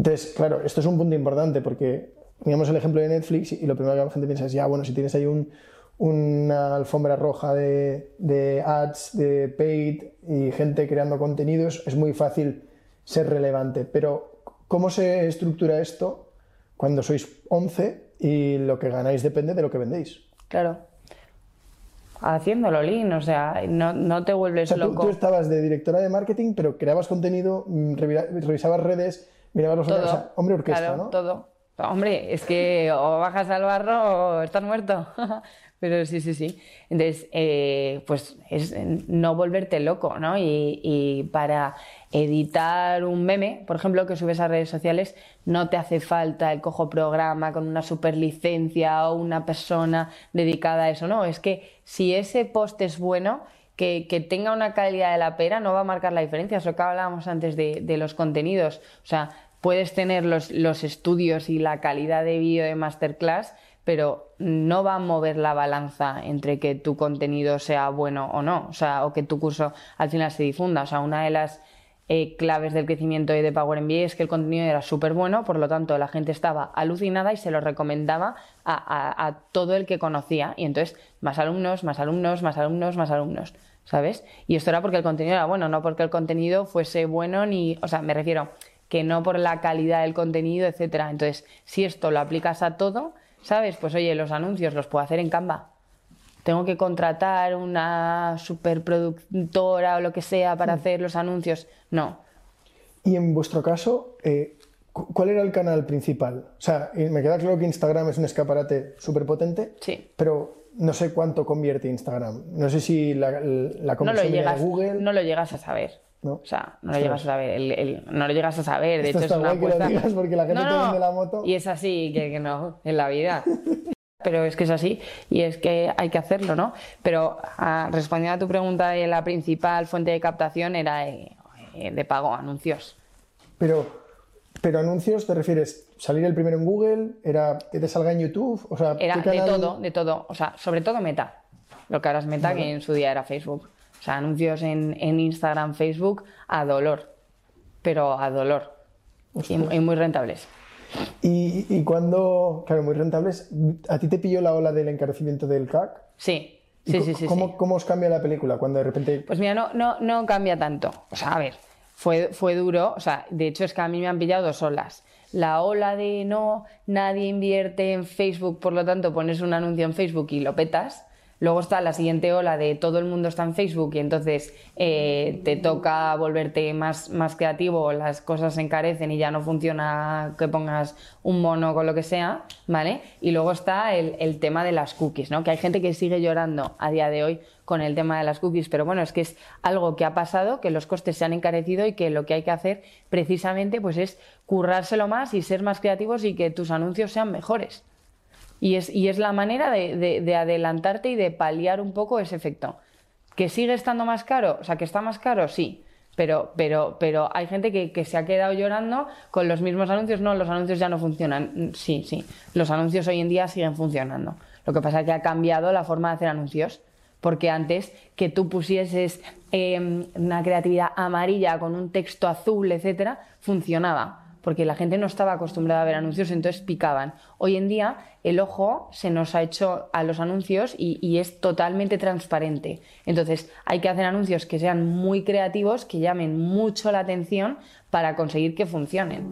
Entonces, claro, esto es un punto importante porque teníamos el ejemplo de Netflix y lo primero que la gente piensa es, ya, bueno, si tienes ahí un, una alfombra roja de, de, ads, de paid y gente creando contenidos, es muy fácil ser relevante. Pero, ¿cómo se estructura esto cuando sois 11 y lo que ganáis depende de lo que vendéis? Claro. Haciéndolo lean, o sea, no, no te vuelves loco. Tú, tú, estabas de directora de marketing, pero creabas contenido, mm, revisabas redes, mirabas los... Todo. hombre orquesta, ¿no? todo. Hombre, es que o bajas al barro o estás muerto. Pero sí, sí, sí. Entonces, eh, pues es no volverte loco, ¿no? Y, para editar un meme, por ejemplo, que subes a redes sociales, no te hace falta el cojo programa con una super licencia o una persona dedicada a eso, no. Es que si ese post es bueno, que, tenga una calidad de la pera, no va a marcar la diferencia. Es lo que hablábamos antes de, los contenidos. O sea, puedes tener los, los estudios y la calidad de vídeo de masterclass, pero no va a mover la balanza entre que tu contenido sea bueno o no, o sea, o que tu curso al final se difunda. O sea, una de las eh, claves del crecimiento de Power MBA es que el contenido era súper bueno, por lo tanto la gente estaba alucinada y se lo recomendaba a, a, todo el que conocía. Y entonces, más alumnos, más alumnos, más alumnos, más alumnos, ¿sabes? Y esto era porque el contenido era bueno, no porque el contenido fuese bueno ni, o sea, me refiero que no por la calidad del contenido, etcétera. Entonces, si esto lo aplicas a todo, ¿sabes? Pues oye, los anuncios los puedo hacer en Canva. tengo que contratar una superproductora o lo que sea para hacer los anuncios. No. Y en vuestro caso, eh, cu- ¿cuál era el canal principal? O sea, eh, me queda claro que Instagram es un escaparate súper potente, Sí. pero no sé cuánto convierte Instagram. No sé si la, la No lo, llegas, de Google. no lo llegas a saber. ¿no? O sea, no lo Ostras. llegas a saber. el- el- no lo llegas a saber. De Esto hecho, está es una que lo digas porque la gente No, te vende la moto. Y es así, que, que no, en la vida. Pero es que es así y es que hay que hacerlo, ¿no? Pero ah, respondiendo a tu pregunta, eh, la principal fuente de captación era eh, eh, de pago, anuncios. Pero, pero anuncios, ¿te refieres salir el primero en Google? ¿Era que te salga en YouTube? O sea, Era ¿qué de todo, de todo. O sea, sobre todo Meta. Lo que ahora es Meta, que en su día era Facebook. O sea, anuncios en, en Instagram, Facebook, a dolor. Pero a dolor. Y, y muy rentables. Y, y cuando, claro, muy rentables, ¿a ti te pilló la ola del encarecimiento del CAC? Sí, ¿Y sí, sí, sí. ¿cómo, sí. ¿Cómo os cambia la película cuando de repente... Pues mira, no, no, no cambia tanto. O sea, a ver, fue, fue duro. O sea, de hecho es que a mí me han pillado dos olas. La ola de no, nadie invierte en Facebook, por lo tanto pones un anuncio en Facebook y lo petas. Luego está la siguiente ola de todo el mundo está en Facebook y entonces eh, te toca volverte más, más creativo, las cosas se encarecen y ya no funciona que pongas un mono con lo que sea, ¿vale? Y luego está el, el tema de las cookies, ¿no? Que hay gente que sigue llorando a día de hoy con el tema de las cookies, pero bueno, es que es algo que ha pasado, que los costes se han encarecido y que lo que hay que hacer precisamente pues es currárselo más y ser más creativos y que tus anuncios sean mejores. Y es, y es la manera de, de- de adelantarte y de paliar un poco ese efecto. ¿Que sigue estando más caro? O sea, que está más caro, sí. Pero, pero, pero hay gente que, que se ha quedado llorando con los mismos anuncios. No, los anuncios ya no funcionan. Sí, sí. Los anuncios hoy en día siguen funcionando. Lo que pasa es que ha cambiado la forma de hacer anuncios. Porque antes que tú pusieses eh, una creatividad amarilla con un texto azul, etcétera, funcionaba porque la gente no estaba acostumbrada a ver anuncios, entonces picaban. Hoy en día el ojo se nos ha hecho a los anuncios y, es totalmente transparente. Entonces hay que hacer anuncios que sean muy creativos, que llamen mucho la atención para conseguir que funcionen.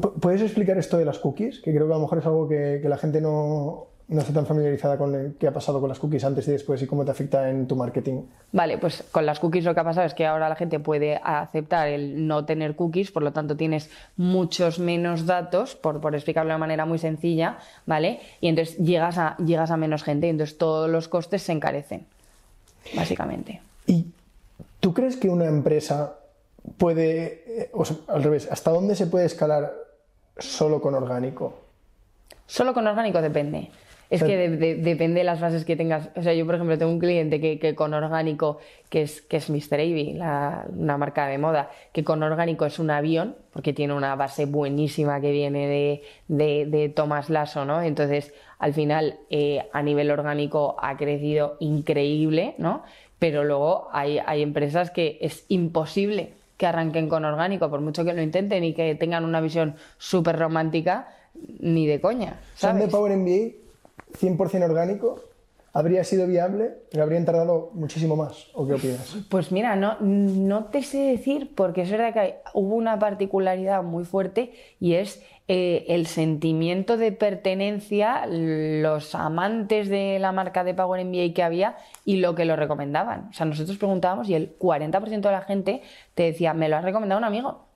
Pu- ¿Puedes explicar esto de las cookies? Que creo que a lo mejor es algo que la gente no, no está tan familiarizada con el- qué ha pasado con las cookies antes y después y cómo te afecta en tu marketing. Vale, pues con las cookies lo que ha pasado es que ahora la gente puede aceptar el no tener cookies, por lo tanto tienes muchos menos datos, por, por explicarlo de una manera muy sencilla, ¿vale? Y entonces llegas a, llegas a menos gente y entonces todos los costes se encarecen, básicamente. ¿Y tú crees que una empresa puede, eh, o sea, al revés, hasta dónde se puede escalar solo con orgánico? Solo con orgánico depende. Es que de- de- depende de las bases que tengas. O sea, yo, por ejemplo, tengo un cliente que, que con orgánico, que es, que es Mr. Avey, la- una marca de moda, que con orgánico es un avión, porque tiene una base buenísima que viene de, de, de Thomas Lasso, ¿no? Entonces, al final, eh, a nivel orgánico ha crecido increíble, ¿no? Pero luego hay, hay empresas que es imposible que arranquen con orgánico, por mucho que lo intenten y que tengan una visión súper romántica, ni de coña. ¿Son de ¿sabes? Power MBA 100% orgánico? ¿Habría sido viable? ¿Pero habrían tardado muchísimo más? ¿O qué opinas? Pues mira, no, no te sé decir, porque es verdad que hay- hubo una particularidad muy fuerte y es eh, el sentimiento de pertenencia, los amantes de la marca de Power MBA que había y lo que lo recomendaban. O sea, nosotros preguntábamos y el 40% de la gente te decía, me lo ha recomendado un amigo.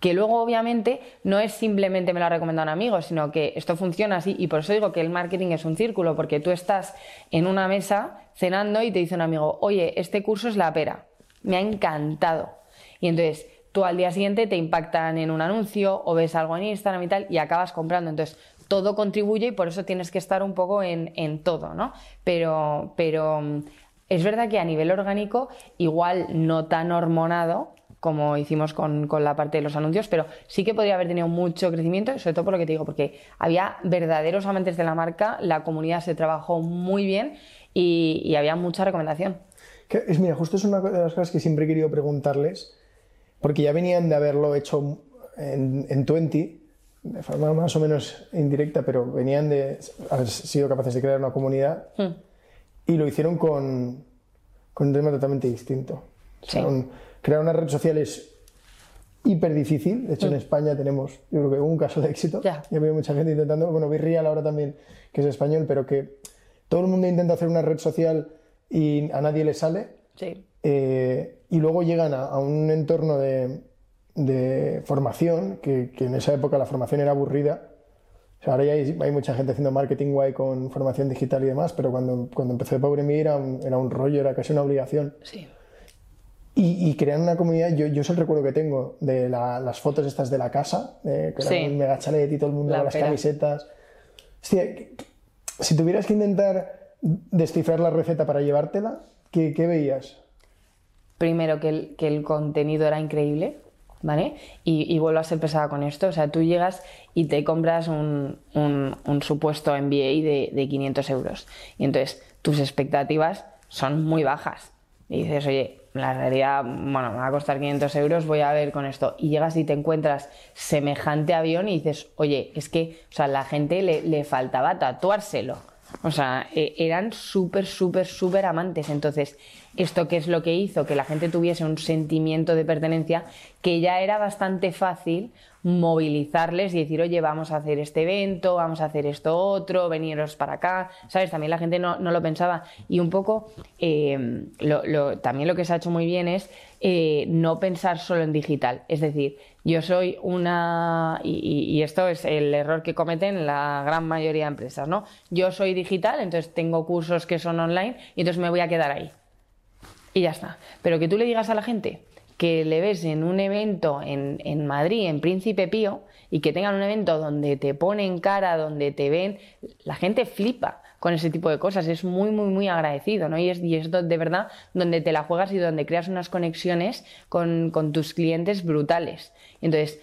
Que luego, obviamente, no es simplemente me lo ha recomendado un amigo, sino que esto funciona así. Y por eso digo que el marketing es un círculo, porque tú estás en una mesa cenando y te dice un amigo, oye, este curso es la pera, me ha encantado. Y entonces tú al día siguiente te impactan en un anuncio o ves algo en Instagram y tal y acabas comprando. Entonces todo contribuye y por eso tienes que estar un poco en, en todo, ¿no? Pero, pero mm, es verdad que a nivel orgánico, igual no tan hormonado, como hicimos con, con la parte de los anuncios, pero sí que podría haber tenido mucho crecimiento, sobre todo por lo que te digo, porque había verdaderos amantes de la marca, la comunidad se trabajó muy bien y, y había mucha recomendación. Que es, mira, justo es una de las cosas que siempre he querido preguntarles, porque ya venían de haberlo hecho en, en 20, de forma más o menos indirecta, pero venían de haber sido capaces de crear una comunidad Hmm. y lo hicieron con, con un tema totalmente distinto. O sea, Sí. un- crear una red social es hiper difícil. De hecho, en España tenemos, yo creo que un caso de éxito. Ya. Ya veo mucha gente intentando, bueno, Virreal ahora también, que es español, pero que todo el mundo intenta hacer una red social y a nadie le sale. Sí. Eh, y luego llegan a, a un entorno de, de formación, que, que, en esa época la formación era aburrida. O sea, ahora ya hay, hay, mucha gente haciendo marketing guay con formación digital y demás, pero cuando, cuando empecé Power Me era un, era un rollo, era casi una obligación. Sí. Y, y crear una comunidad, yo, yo es el recuerdo que tengo de la, las fotos estas de la casa, eh, que Sí. era un mega chalet y todo el mundo La con las pera. camisetas. Hostia, si tuvieras que intentar descifrar la receta para llevártela, ¿qué, qué veías? primero que el, que el contenido era increíble, ¿vale? Y, y vuelvo a ser pesada con esto, o sea, tú llegas y te compras un, un- un supuesto MBA de, de 500 euros y entonces tus expectativas son muy bajas. Y dices, oye, la realidad, bueno, me va a costar 500 euros, voy a ver con esto. Y llegas y te encuentras semejante avión y dices, oye, es que, o sea, la gente le, le faltaba tatuárselo. O sea, eh, eran súper, súper, súper amantes. Entonces, ¿esto qué es lo que hizo? Que la gente tuviese un sentimiento de pertenencia que ya era bastante fácil movilizarles y decir, oye, vamos a hacer este evento, vamos a hacer esto otro, veniros para acá, ¿sabes? También la gente no, no lo pensaba. Y un poco, eh, lo- también lo que se ha hecho muy bien es eh, no pensar solo en digital. Es decir, yo soy una, y- y esto es el error que cometen la gran mayoría de empresas, ¿no? Yo soy digital, entonces tengo cursos que son online y entonces me voy a quedar ahí y ya está. Pero que tú le digas a la gente que le ves en un evento en, en Madrid, en Príncipe Pío, y que tengan un evento donde te ponen cara, donde te ven, la gente flipa con ese tipo de cosas, es muy, muy, muy agradecido, ¿no? Y es, y es de verdad donde te la juegas y donde creas unas conexiones con, con tus clientes brutales. Entonces,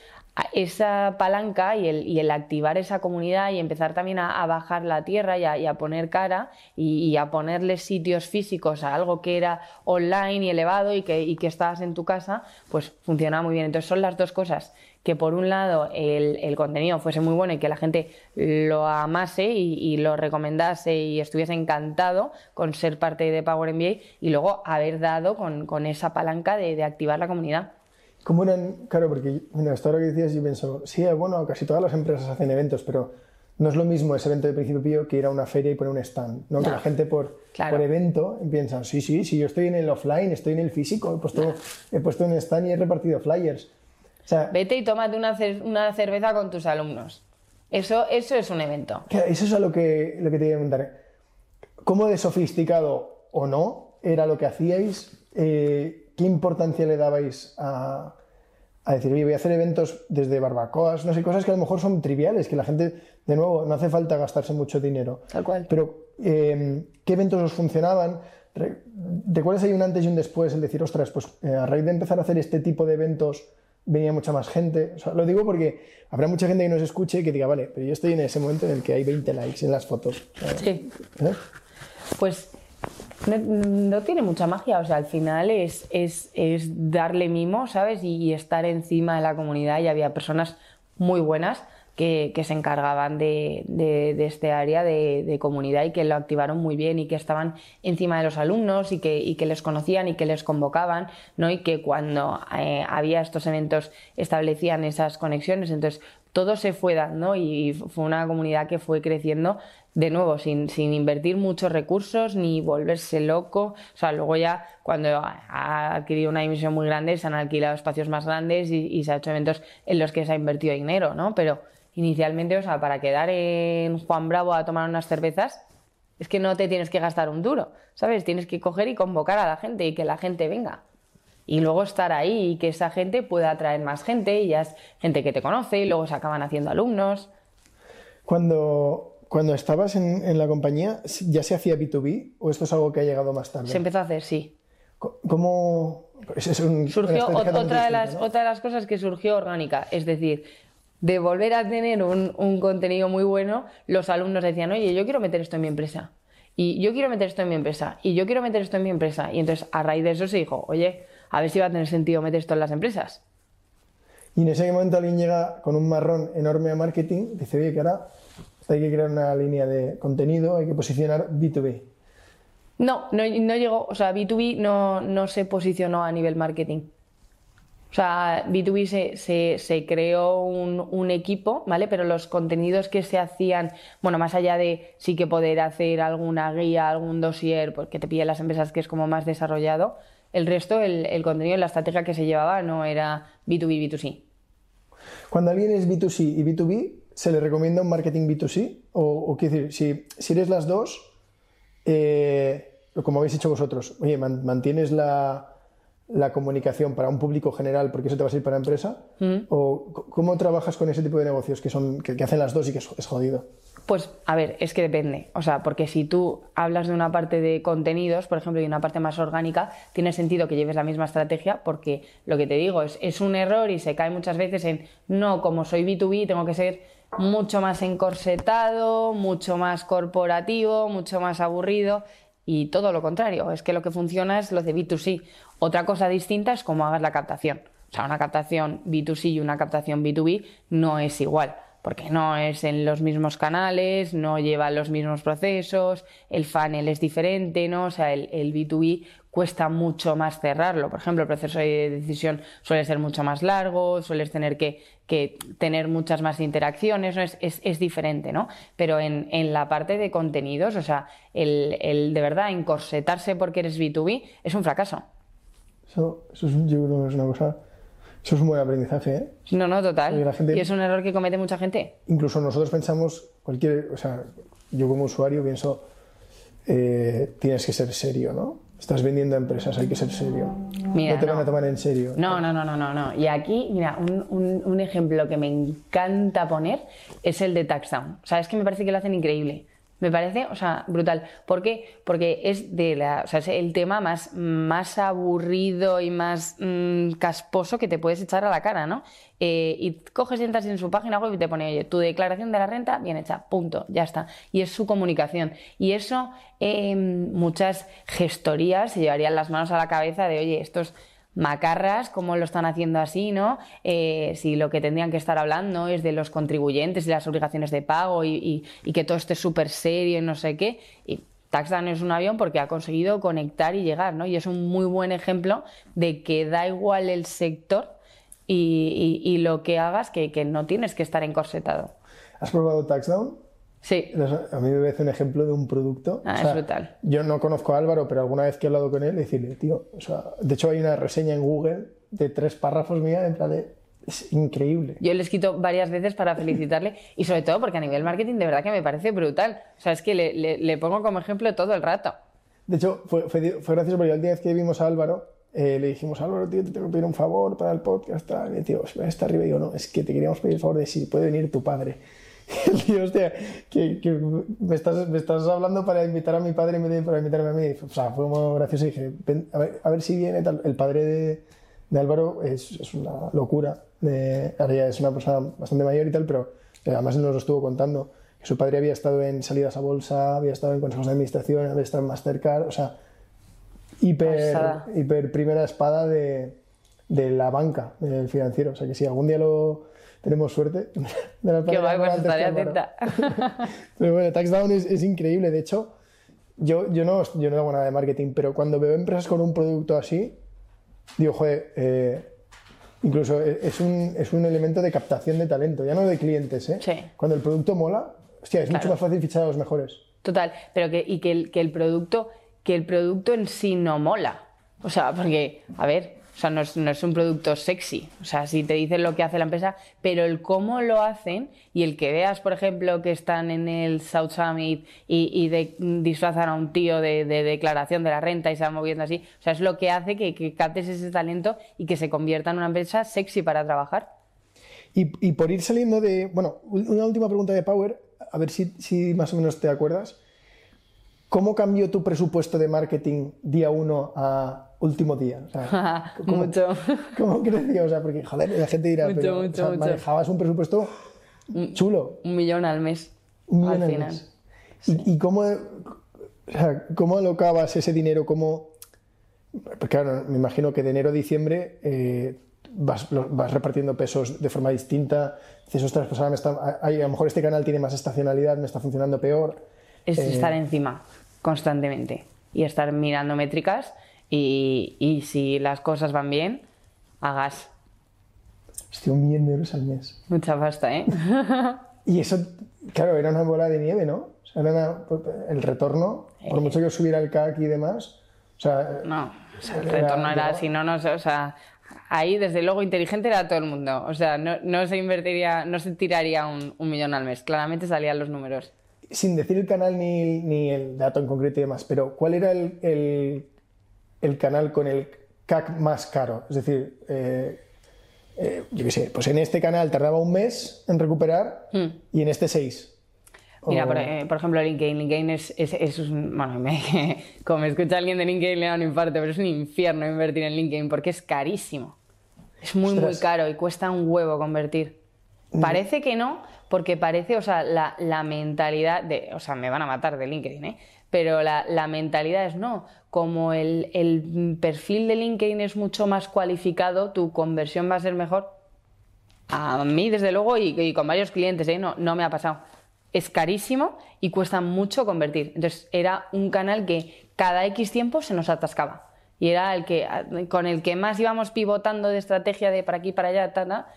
esa palanca y el, y el activar esa comunidad y empezar también a, bajar la tierra y a, poner cara y, a ponerle sitios físicos a algo que era online y elevado y que, estabas en tu casa, pues funcionaba muy bien. Entonces son las dos cosas, que por un lado el, contenido fuese muy bueno y que la gente lo amase y, lo recomendase y estuviese encantado con ser parte de Power MBA y luego haber dado con, esa palanca de activar la comunidad. ¿Cómo eran? Claro, porque mira, hasta ahora que decías, yo pienso, sí, bueno, casi todas las empresas hacen eventos, pero no es lo mismo ese evento de principio pío que ir a una feria y poner un stand, ¿no? Que No. la gente por, Claro. por evento piensa, sí, sí, sí, yo estoy en el offline, estoy en el físico, he puesto, he puesto un stand y he repartido flyers. O sea, Vete y tómate una, cer- una cerveza con tus alumnos. Eso, eso es un evento. Eso es a lo que, lo que te iba a preguntar. ¿Cómo de sofisticado o no era lo que hacíais? Eh, ¿Qué importancia le dabais a, a decir, oye, voy a hacer eventos desde barbacoas, no sé, cosas que a lo mejor son triviales, que la gente, de nuevo, no hace falta gastarse mucho dinero. Tal cual. Pero, eh, ¿qué eventos os funcionaban? Re- ¿Recuerdas hay un antes y un después el decir, ostras, pues eh, a raíz de empezar a hacer este tipo de eventos venía mucha más gente? O sea, lo digo porque habrá mucha gente que nos escuche y que diga, vale, pero yo estoy en ese momento en el que hay 20 likes en las fotos. Sí. ¿Eh? Pues no, tiene mucha magia, o sea, al final es, es, es darle mimo, ¿sabes? Y, estar encima de la comunidad y había personas muy buenas que, que se encargaban de, de, este área de, de comunidad y que lo activaron muy bien y que estaban encima de los alumnos y que, y que les conocían y que les convocaban, ¿no? Y que cuando eh, había estos eventos establecían esas conexiones, entonces todo se fue dando y fue una comunidad que fue creciendo de nuevo, sin, sin invertir muchos recursos ni volverse loco. O sea, luego ya cuando ha- adquirido una dimensión muy grande se han alquilado espacios más grandes y, y se ha hecho eventos en los que se ha invertido dinero, ¿no? Pero inicialmente, o sea, para quedar en Juan Bravo a tomar unas cervezas, es que no te tienes que gastar un duro, ¿sabes? Tienes que coger y convocar a la gente y que la gente venga. Y luego estar ahí y que esa gente pueda atraer más gente y ya es gente que te conoce y luego se acaban haciendo alumnos. Cuando, cuando estabas en, en la compañía, ¿ya se hacía B2B o esto es algo que ha llegado más tarde? Se empezó a hacer, sí. ¿Cómo...? pues es un- surgió ot- otra de, las, ¿no? otra de las cosas que surgió orgánica, es decir, de volver a tener un, un contenido muy bueno, los alumnos decían, oye, yo quiero meter esto en mi empresa, y yo quiero meter esto en mi empresa, y yo quiero meter esto en mi empresa, y entonces a raíz de eso se dijo, oye, a ver si va a tener sentido meter esto en las empresas. Y en ese momento alguien llega con un marrón enorme a marketing, dice, oye, que ahora hay que crear una línea de contenido, hay que posicionar B2B. No, no, no llegó, o sea, B2B no, no se posicionó a nivel marketing. O sea, B2B se, se, se creó un, un, equipo, ¿vale? Pero los contenidos que se hacían, bueno, más allá de sí que poder hacer alguna guía, algún dossier, porque te pillan las empresas que es como más desarrollado, el resto, el, el contenido, la estrategia que se llevaba no era B2B, B2C. Cuando alguien es B2C y B2B, ¿se le recomienda un marketing B2C? O, o quiero decir, si, si eres las dos, eh, como habéis hecho vosotros, oye, mantienes la, la, comunicación para un público general porque eso te va a servir para la empresa? Mm. ¿O cómo trabajas con ese tipo de negocios que, son, que, que hacen las dos y que es, es jodido? Pues a ver, es que depende. O sea, porque si tú hablas de una parte de contenidos, por ejemplo, y una parte más orgánica, tiene sentido que lleves la misma estrategia porque lo que te digo es, es un error y se cae muchas veces en, no, como soy B2B, tengo que ser mucho más encorsetado, mucho más corporativo, mucho más aburrido y todo lo contrario, es que lo que funciona es lo de B2C. Otra cosa distinta es cómo hagas la captación. O sea, una captación B2C y una captación B2B no es igual porque no es en los mismos canales, no lleva los mismos procesos, el funnel es diferente, ¿no? O sea, el, el, B2B cuesta mucho más cerrarlo. Por ejemplo, el proceso de decisión suele ser mucho más largo, sueles tener que, que tener muchas más interacciones, ¿no? es, es, diferente, ¿no? Pero en, en, la parte de contenidos, o sea, el, el, de verdad encorsetarse porque eres B2B es un fracaso. Eso, eso es, yo creo que es una cosa eso es un buen aprendizaje, ¿eh? No, no, total. Gente, y es un error que comete mucha gente. Incluso nosotros pensamos, cualquier, o sea, yo como usuario pienso, eh, tienes que ser serio, ¿no? Estás vendiendo a empresas, hay que ser serio. Mira, no te van a tomar en serio. No, no, no, no, no. no. Y aquí, mira, un, un, un, ejemplo que me encanta poner es el de Taxdown. O sea, es que me parece que lo hacen increíble. Me parece, o sea, brutal. ¿Por qué? Porque es de la, o sea, es el tema más, más aburrido y más mmm, casposo que te puedes echar a la cara, ¿no? Eh, y coges y entras en su página web y te pone, oye, tu declaración de la renta bien hecha, punto, ya está. Y es su comunicación. Y eso, eh, muchas gestorías se llevarían las manos a la cabeza de, oye, estos macarras, cómo lo están haciendo así, ¿no? Eh, si lo que tendrían que estar hablando es de los contribuyentes y las obligaciones de pago y, que todo esté súper serio y no sé qué. Y Taxdan es un avión porque ha conseguido conectar y llegar, ¿no? Y es un muy buen ejemplo de que da igual el sector y, y lo que hagas, que, que, no tienes que estar encorsetado. ¿Has probado Taxdown? Sí. A mí me parece un ejemplo de un producto. Ah, o sea, es brutal. Yo no conozco a Álvaro, pero alguna vez que he hablado con él, decirle, tío, o sea, de hecho hay una reseña en Google de tres párrafos mía en plan de, es increíble. Yo le he escrito varias veces para felicitarle y sobre todo porque a nivel marketing de verdad que me parece brutal. O sea, es que le, le, le pongo como ejemplo todo el rato. De hecho, fue, fue, fue gracioso porque última vez que vimos a Álvaro, eh, le dijimos, Álvaro, tío, te tengo que pedir un favor para el podcast. Tal. Y el tío, está arriba y digo, no, es que te queríamos pedir el favor de si puede venir tu padre. Tío, hostia, que, que me, estás, me, estás, hablando para invitar a mi padre en vez de para invitarme a mí. O sea, fue muy gracioso y dije, a ver, a ver si viene tal. El padre de, de Álvaro es, es, una locura. De, ahora es una persona bastante mayor y tal, pero además nos lo estuvo contando. Que su padre había estado en salidas a bolsa, había estado en consejos de administración, había estado en Mastercard, o sea, hiper, hiper primera espada de, de la banca, del financiero. O sea, que si algún día lo tenemos suerte. De la Qué guay, pues atenta. pero bueno, Taxdown es, es, increíble. De hecho, yo, yo, no, yo no hago nada de marketing, pero cuando veo empresas con un producto así, digo, joder, eh, incluso es un, es un elemento de captación de talento, ya no de clientes. ¿eh? Sí. Cuando el producto mola, hostia, es claro. mucho más fácil fichar a los mejores. Total, pero que, y que el, que el producto que el producto en sí no mola. O sea, porque, a ver, o sea, no es, un producto sexy. O sea, si te dicen lo que hace la empresa, pero el cómo lo hacen y el que veas, por ejemplo, que están en el South Summit y, de, disfrazan a un tío de, de, declaración de la renta y se van moviendo así. O sea, es lo que hace que, que captes ese talento y que se convierta en una empresa sexy para trabajar. Y, por ir saliendo de. Bueno, una última pregunta de Power, a ver si más o menos te acuerdas. ¿Cómo cambió tu presupuesto de marketing día uno a último día? O sea, ¿cómo, mucho. ¿Cómo creció? O sea, porque, joder, la gente dirá, mucho, pero mucho, o sea, manejabas un presupuesto chulo. Un millón al mes. Un millón al, al final. mes. ¿Y, ¿Y, cómo, o sea, cómo alocabas ese dinero? ¿Cómo...? Porque claro, me imagino que de enero a diciembre eh, vas, vas, repartiendo pesos de forma distinta. Dices, ostras, pues ahora me está, a lo mejor este canal tiene más estacionalidad, me está funcionando peor. Es eh, estar encima constantemente y estar mirando métricas y, y, si las cosas van bien, hagas Hostia, un millón de euros al mes. Mucha pasta, ¿eh? y eso, claro, era una bola de nieve, ¿no? O sea, era una- el retorno, por mucho que subiera el CAC y demás. O sea, No, o sea, el Era- retorno era así, no, no, sé, o sea, ahí desde luego inteligente era todo el mundo. O sea, no, no se invertiría, no se tiraría un, un millón al mes. Claramente salían los números. sin decir el canal ni, ni el dato en concreto y demás, pero ¿cuál era el, el- el canal con el CAC más caro? Es decir, eh, eh, yo qué sé, pues en este canal tardaba un mes en recuperar y en este seis. Mira, por, eh, por ejemplo, LinkedIn. LinkedIn es, es, es un- bueno, me- como me escucha alguien de LinkedIn le da un infarto, pero es un infierno invertir en LinkedIn porque es carísimo. Es muy, muy caro y cuesta un huevo convertir. Parece que no, porque parece, o sea, la, la mentalidad de, o sea, me van a matar de LinkedIn, ¿eh? Pero la, la mentalidad es no, como el, el perfil de LinkedIn es mucho más cualificado, tu conversión va a ser mejor. A mí, desde luego, y, con varios clientes, ¿eh? no, no me ha pasado. Es carísimo y cuesta mucho convertir. Entonces, era un canal que cada X tiempo se nos atascaba. Y era el que, con el que más íbamos pivotando de estrategia de para aquí, para allá, ta, ta.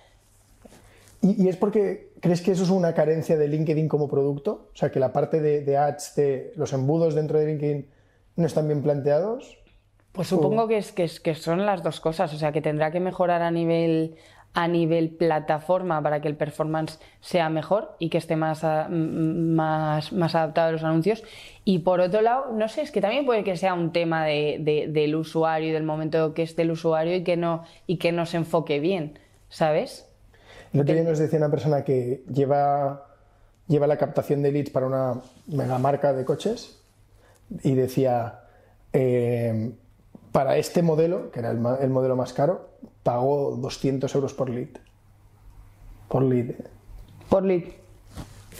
¿Y, y es porque crees que eso es una carencia de LinkedIn como producto? O sea, que la parte de, de ads, de los embudos dentro de LinkedIn no están bien planteados. Pues supongo que, es, que, es- que son las dos cosas, o sea, que tendrá que mejorar a nivel, a nivel plataforma para que el performance sea mejor y que esté más, a- más, más adaptado a los anuncios. Y por otro lado, no sé, es que también puede que sea un tema de- de- del usuario y del momento que esté el usuario y que no, y que no se enfoque bien, ¿sabes? El otro día nos decía una persona que lleva, lleva la captación de leads para una mega marca de coches y decía, eh, para este modelo, que era el, el modelo más caro, pagó 200 euros por lead. Por lead. Por lead.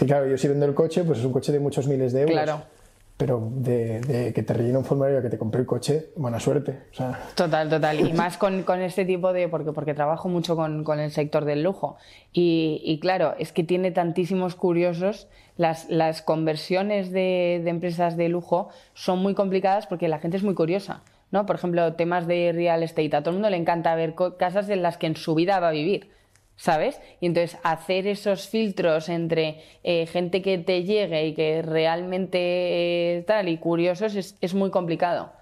Y claro, yo si vendo el coche, pues es un coche de muchos miles de euros. Claro. Pero de, de que te rellena un formulario que te compré el coche, buena suerte. O sea, Total, total. Y más con, con este tipo de. Porque, porque trabajo mucho con, con el sector del lujo. Y, y claro, es que tiene tantísimos curiosos. Las, las conversiones de, de empresas de lujo son muy complicadas porque la gente es muy curiosa. ¿no? Por ejemplo, temas de real estate. A todo el mundo le encanta ver casas en las que en su vida va a vivir. ¿Sabes? Y entonces hacer esos filtros entre eh, gente que te llegue y que realmente eh, tal y curiosos es, es muy complicado.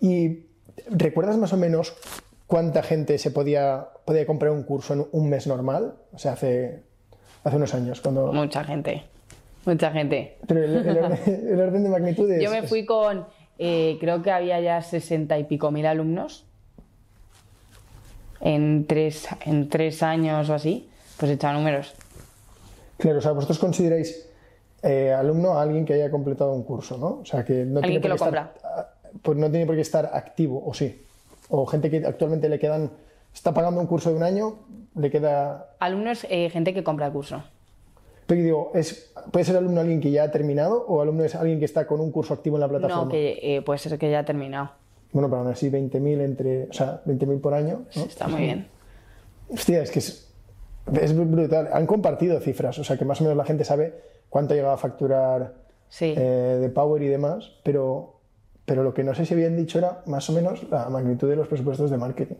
¿Y recuerdas más o menos cuánta gente se podía, podía comprar un curso en un mes normal? O sea, hace, hace unos años. cuando Mucha gente, mucha gente. Pero el, el orden, el orden de magnitud es... Yo me fui con, eh, creo que había ya sesenta y pico mil alumnos en tres, en tres años o así, pues he echado números. Claro, o sea, vosotros consideráis eh, alumno a alguien que haya completado un curso, ¿no? O sea, que no tiene por lo qué estar, ah, Pues no tiene por qué estar activo, o sí. O gente que actualmente le quedan... Está pagando un curso de un año, le queda... Alumnos, eh, gente que compra el curso. Pero digo, es, ¿puede ser alumno alguien que ya ha terminado o alumno es alguien que está con un curso activo en la plataforma? No, que eh, puede ser que ya ha terminado. Bueno, pero aún así 20.000 entre... O sea, 20.000 por año, ¿no? Está muy bien. Hostia, es que es, es brutal. Han compartido cifras, o sea que más o menos la gente sabe cuánto llegaba a facturar Sí. eh, de Power y demás, pero, pero lo que no sé si habían dicho era más o menos la magnitud de los presupuestos de marketing.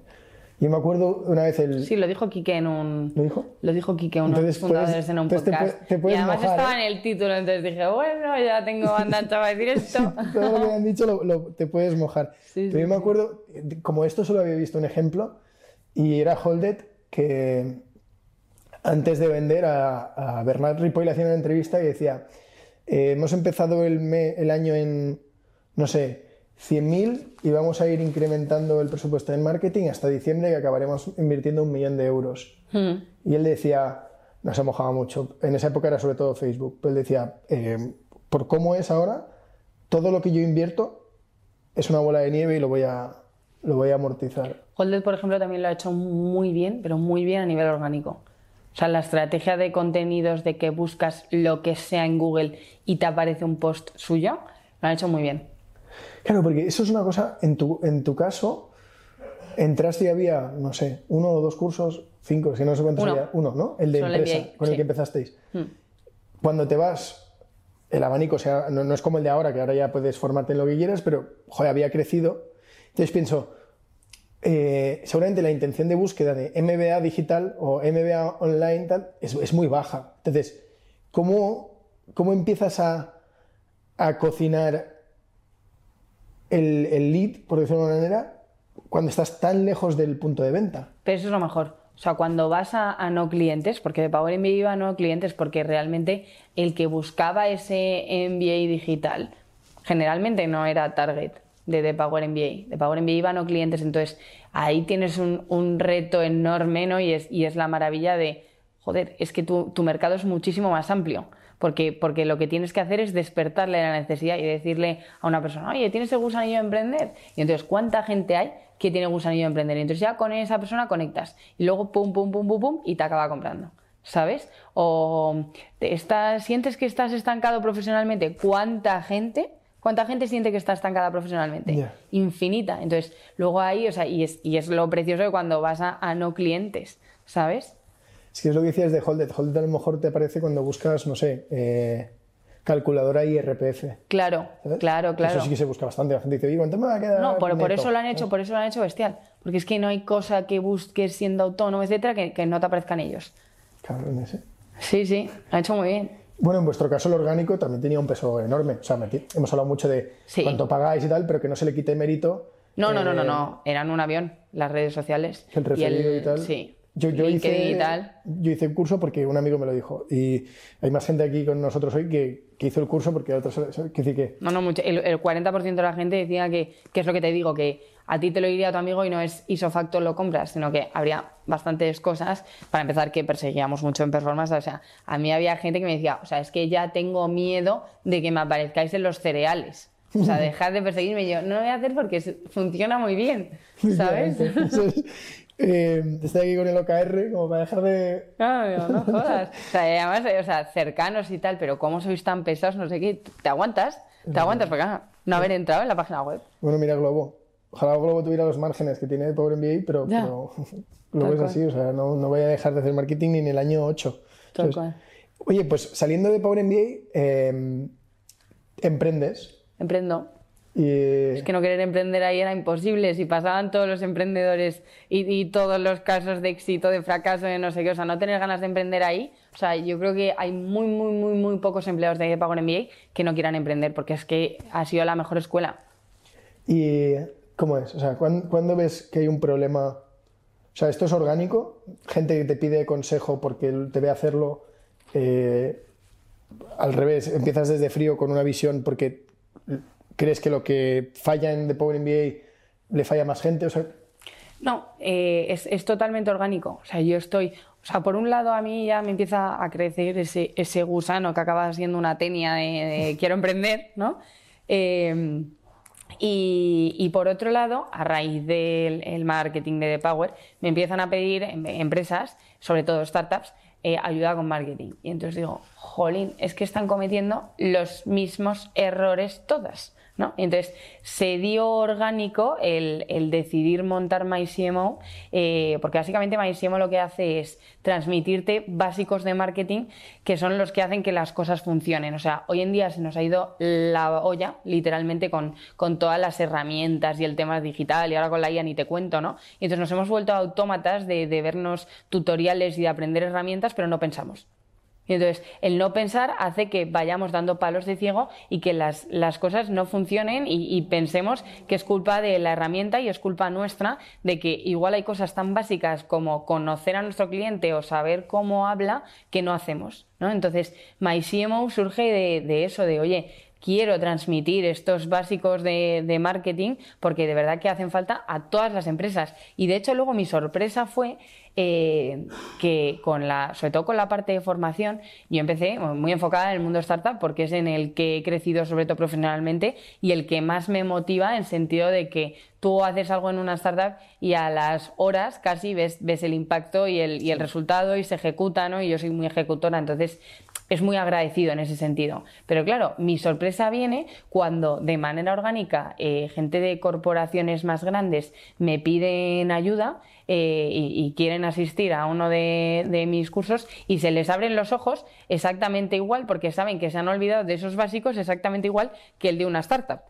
Yo me acuerdo una vez el... Sí, lo dijo Quique en un... ¿Lo dijo? Lo dijo Quique, uno de los fundadores puedes- en un te podcast. te puedes y además mojar, estaba ¿eh? en el título, entonces dije, bueno, ya tengo banda ancha para decir esto. Todo lo que han dicho lo, lo- te puedes mojar. Sí, Pero yo me acuerdo, como esto solo había visto un ejemplo, y era Holdet que antes de vender a, a Bernard Ripoll le hacía una entrevista y decía, eh, hemos empezado el, me- el año en, no sé, 100.000 y vamos a ir incrementando el presupuesto en marketing hasta diciembre que acabaremos invirtiendo un millón de euros. Hmm. Y él decía, no se mojaba mucho, en esa época era sobre todo Facebook, pero él decía, eh, por cómo es ahora, todo lo que yo invierto es una bola de nieve y lo voy a, lo voy a amortizar. Holded, por ejemplo, también lo ha hecho muy bien, pero muy bien a nivel orgánico. O sea, la estrategia de contenidos de que buscas lo que sea en Google y te aparece un post suyo, lo han hecho muy bien. Claro, porque eso es una cosa, en tu, en tu caso, entraste y había, no sé, uno o dos cursos, cinco, si no sé cuántos Uno. había, uno, ¿no? El de Solo el empresa, MBA, con el sí. que empezasteis. Hmm. Cuando te vas, el abanico, o sea, no, no es como el de ahora, que ahora ya puedes formarte en lo que quieras, pero, joder, había crecido. Entonces pienso, eh, seguramente la intención de búsqueda de MBA digital o MBA online tal, es, es muy baja. Entonces, ¿cómo, cómo empiezas a, a cocinar el, el lead, por decirlo de una manera, cuando estás tan lejos del punto de venta? Pero eso es lo mejor. O sea, cuando vas a, no clientes, porque de Power MBA iba a no clientes, porque realmente el que buscaba ese MBA digital generalmente no era target de, de Power MBA. De Power MBA iba a no clientes, entonces ahí tienes un, un reto enorme, ¿no? Y es, y es la maravilla de, joder, es que tu, tu mercado es muchísimo más amplio. Porque, porque lo que tienes que hacer es despertarle la necesidad y decirle a una persona, oye, ¿tienes el gusanillo de emprender? Y entonces, ¿cuánta gente hay que tiene gusanillo de emprender? Y entonces ya con esa persona conectas. Y luego, pum, pum, pum, pum, pum, y te acaba comprando. ¿Sabes? O te estás, sientes que estás estancado profesionalmente. ¿Cuánta gente? ¿Cuánta gente siente que está estancada profesionalmente? Infinita. Entonces, luego ahí, o sea, y es, y es lo precioso de cuando vas a, a no clientes, ¿sabes? Es que es lo que decías de Holded. Holded a lo mejor te aparece cuando buscas, no sé, eh, calculadora y RPF. Claro, ¿sabes? claro, claro. Eso sí que se busca bastante. La gente dice, oye, ¿cuánto me va a quedar? No, por, por neto?". eso lo han hecho, por eso lo han hecho bestial. Porque es que no hay cosa que busques siendo autónomo, etcétera, que, que no te aparezcan ellos. Cabrones, ¿eh? Sí, sí, lo han hecho muy bien. Bueno, en vuestro caso el orgánico también tenía un peso enorme. O sea, hemos hablado mucho de Sí. cuánto pagáis y tal, pero que no se le quite mérito. No, no, no, no, eh, no. Eran un avión, las redes sociales. El referido y, el- tal. Sí. Yo, hice, y tal. yo hice el curso porque un amigo me lo dijo. Y hay más gente aquí con nosotros hoy que, que hizo el curso porque otros. Que decir que. No, no, mucho. El, el 40% de la gente decía que, que es lo que te digo, que a ti te lo diría tu amigo y no es isofacto lo compras, sino que habría bastantes cosas. Para empezar, que perseguíamos mucho en performance. O sea, a mí había gente que me decía, o sea, es que ya tengo miedo de que me aparezcáis en los cereales. O sea, dejad de perseguirme. Y yo, no lo voy a hacer porque funciona muy bien, ¿sabes? eh, estoy aquí con el OKR como para dejar de. No, no, no jodas. O sea, además, o sea, cercanos y tal, pero ¿cómo sois tan pesados? No sé qué. ¿Te aguantas? ¿Te aguantas? Porque ah, no haber entrado en la página web. Bueno, mira Globo. Ojalá Globo tuviera los márgenes que tiene Power MBA, pero, pero Globo es así. O sea, no, no voy a dejar de hacer marketing ni en el año 8. Tal ¿sabes? cual. Oye, pues saliendo de Power MBA, eh, emprendes. Emprendo. Y, Es que no querer emprender ahí era imposible. Si pasaban todos los emprendedores y, y todos los casos de éxito, de fracaso, de no sé qué, o sea, no tener ganas de emprender ahí. O sea, yo creo que hay muy, muy, muy, muy pocos empleados de Power MBA que no quieran emprender, porque es que ha sido la mejor escuela. ¿Y cómo es? O sea, ¿cuán- ¿cuándo, ves que hay un problema? O sea, ¿esto es orgánico? Gente que te pide consejo porque te ve hacerlo. eh, al revés, empiezas desde frío con una visión porque crees que lo que falla en The Power MBA le falla a más gente. O sea, No, eh, es, es totalmente orgánico. O sea, yo estoy. O sea, por un lado a mí ya me empieza a crecer ese, ese gusano que acaba siendo una tenia de, de quiero emprender, ¿no? Eh, y, y por otro lado, a raíz del el marketing de The Power, me empiezan a pedir em- empresas, sobre todo startups, eh, ayuda con marketing. Y entonces digo, jolín, es que están cometiendo los mismos errores todas. ¿No? Entonces se dio orgánico el, el decidir montar MyCMO, eh, porque básicamente MyCMO lo que hace es transmitirte básicos de marketing que son los que hacen que las cosas funcionen. O sea, hoy en día se nos ha ido la olla, literalmente, con, con todas las herramientas y el tema digital, y ahora con la IA ni te cuento, ¿no? Y entonces nos hemos vuelto autómatas de vernos tutoriales y de aprender herramientas, pero no pensamos. Y entonces, el no pensar hace que vayamos dando palos de ciego y que las, las cosas no funcionen y, pensemos que es culpa de la herramienta y es culpa nuestra de que igual hay cosas tan básicas como conocer a nuestro cliente o saber cómo habla que no hacemos. ¿no? Entonces, MyCMO surge de, de eso, de oye, quiero transmitir estos básicos de, de, marketing porque de verdad que hacen falta a todas las empresas. Y de hecho luego mi sorpresa fue eh, que con la, sobre todo con la parte de formación, yo empecé muy enfocada en el mundo startup porque es en el que he crecido sobre todo profesionalmente y el que más me motiva en sentido de que tú haces algo en una startup y a las horas casi ves, ves el impacto y el, y el resultado y se ejecuta, ¿no? Y yo soy muy ejecutora, entonces es muy agradecido en ese sentido. Pero claro, mi sorpresa viene cuando de manera orgánica eh, gente de corporaciones más grandes me piden ayuda eh, y, quieren asistir a uno de, mis cursos y se les abren los ojos exactamente igual porque saben que se han olvidado de esos básicos exactamente igual que el de una startup.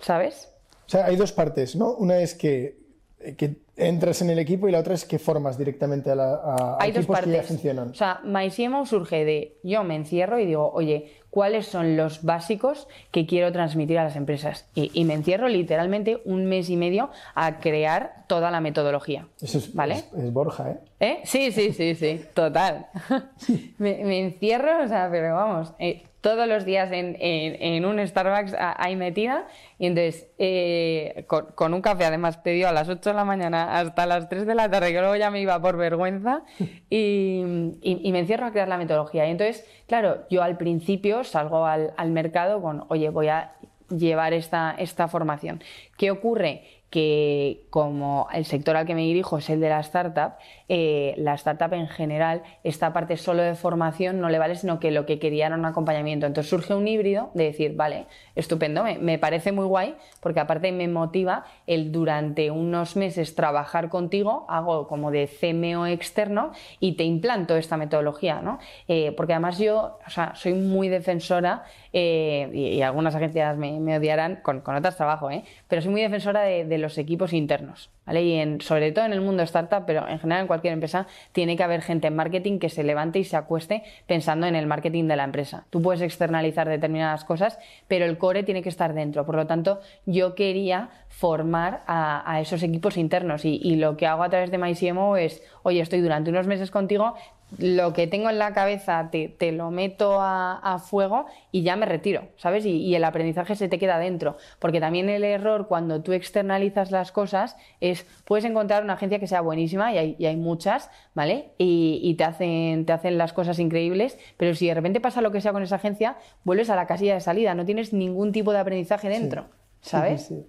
¿Sabes? O sea, hay dos partes, ¿no? Una es que eh, que entras en el equipo y la otra es que formas directamente a, la, a Hay dos equipos que ya funcionan. O sea, MyCMO surge de yo me encierro y digo, oye, ¿cuáles son los básicos que quiero transmitir a las empresas? Y, y me encierro literalmente un mes y medio a crear toda la metodología. Eso es, ¿Vale? es- es Borja, ¿eh? ¿Eh? Sí, sí, sí, sí, total. me, me encierro, o sea, pero vamos, eh, todos los días en, en- en un Starbucks ahí metida y entonces eh, con, con un café además pedido a las 8 de la mañana hasta las 3 de la tarde, que luego ya me iba por vergüenza y, y- y me encierro a crear la metodología. Y entonces, claro, yo al principio salgo al, al mercado con, oye, voy a llevar esta, esta formación. ¿Qué ocurre? Que como el sector al que me dirijo es el de la startup, eh, la startup en general, esta parte solo de formación no le vale, sino que lo que quería era un acompañamiento. Entonces surge un híbrido de decir, vale, estupendo, me, parece muy guay, porque aparte me motiva el durante unos meses trabajar contigo, hago como de CMO externo y te implanto esta metodología, ¿no? Eh, porque además yo, o sea, soy muy defensora, eh, y, algunas agencias me, odiarán, con, con otras trabajo, ¿eh? pero soy muy defensora de, de los equipos internos, ¿vale? Y en, sobre todo en el mundo startup, pero en general en cualquier empresa, tiene que haber gente en marketing que se levante y se acueste pensando en el marketing de la empresa. Tú puedes externalizar determinadas cosas, pero el core tiene que estar dentro. Por lo tanto, yo quería formar a, esos equipos internos y, y lo que hago a través de MyCMO es, oye, estoy durante unos meses contigo, lo que tengo en la cabeza te, te lo meto a, a fuego y ya me retiro, ¿sabes? Y, y el aprendizaje se te queda dentro. Porque también el error cuando tú externalizas las cosas es, puedes encontrar una agencia que sea buenísima y hay, y hay muchas, ¿vale? Y, y te, hacen, te hacen las cosas increíbles, pero si de repente pasa lo que sea con esa agencia, vuelves a la casilla de salida, no tienes ningún tipo de aprendizaje dentro, Sí, ¿sabes? sí, sí.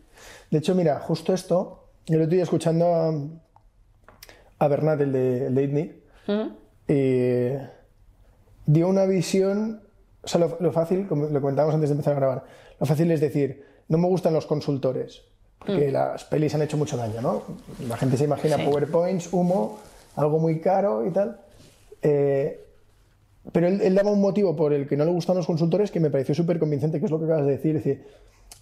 De hecho, mira, justo esto, yo lo estoy escuchando a, a Bernat, el de, el. Eh, dio una visión, o sea, lo, lo fácil, como lo comentábamos antes de empezar a grabar, lo fácil es decir, no me gustan los consultores, porque las pelis han hecho mucho daño, ¿no? La gente se imagina Sí. PowerPoints, humo, algo muy caro y tal. Eh, pero él, él daba un motivo por el que no le gustan los consultores que me pareció súper convincente, que es lo que acabas de decir. Es decir,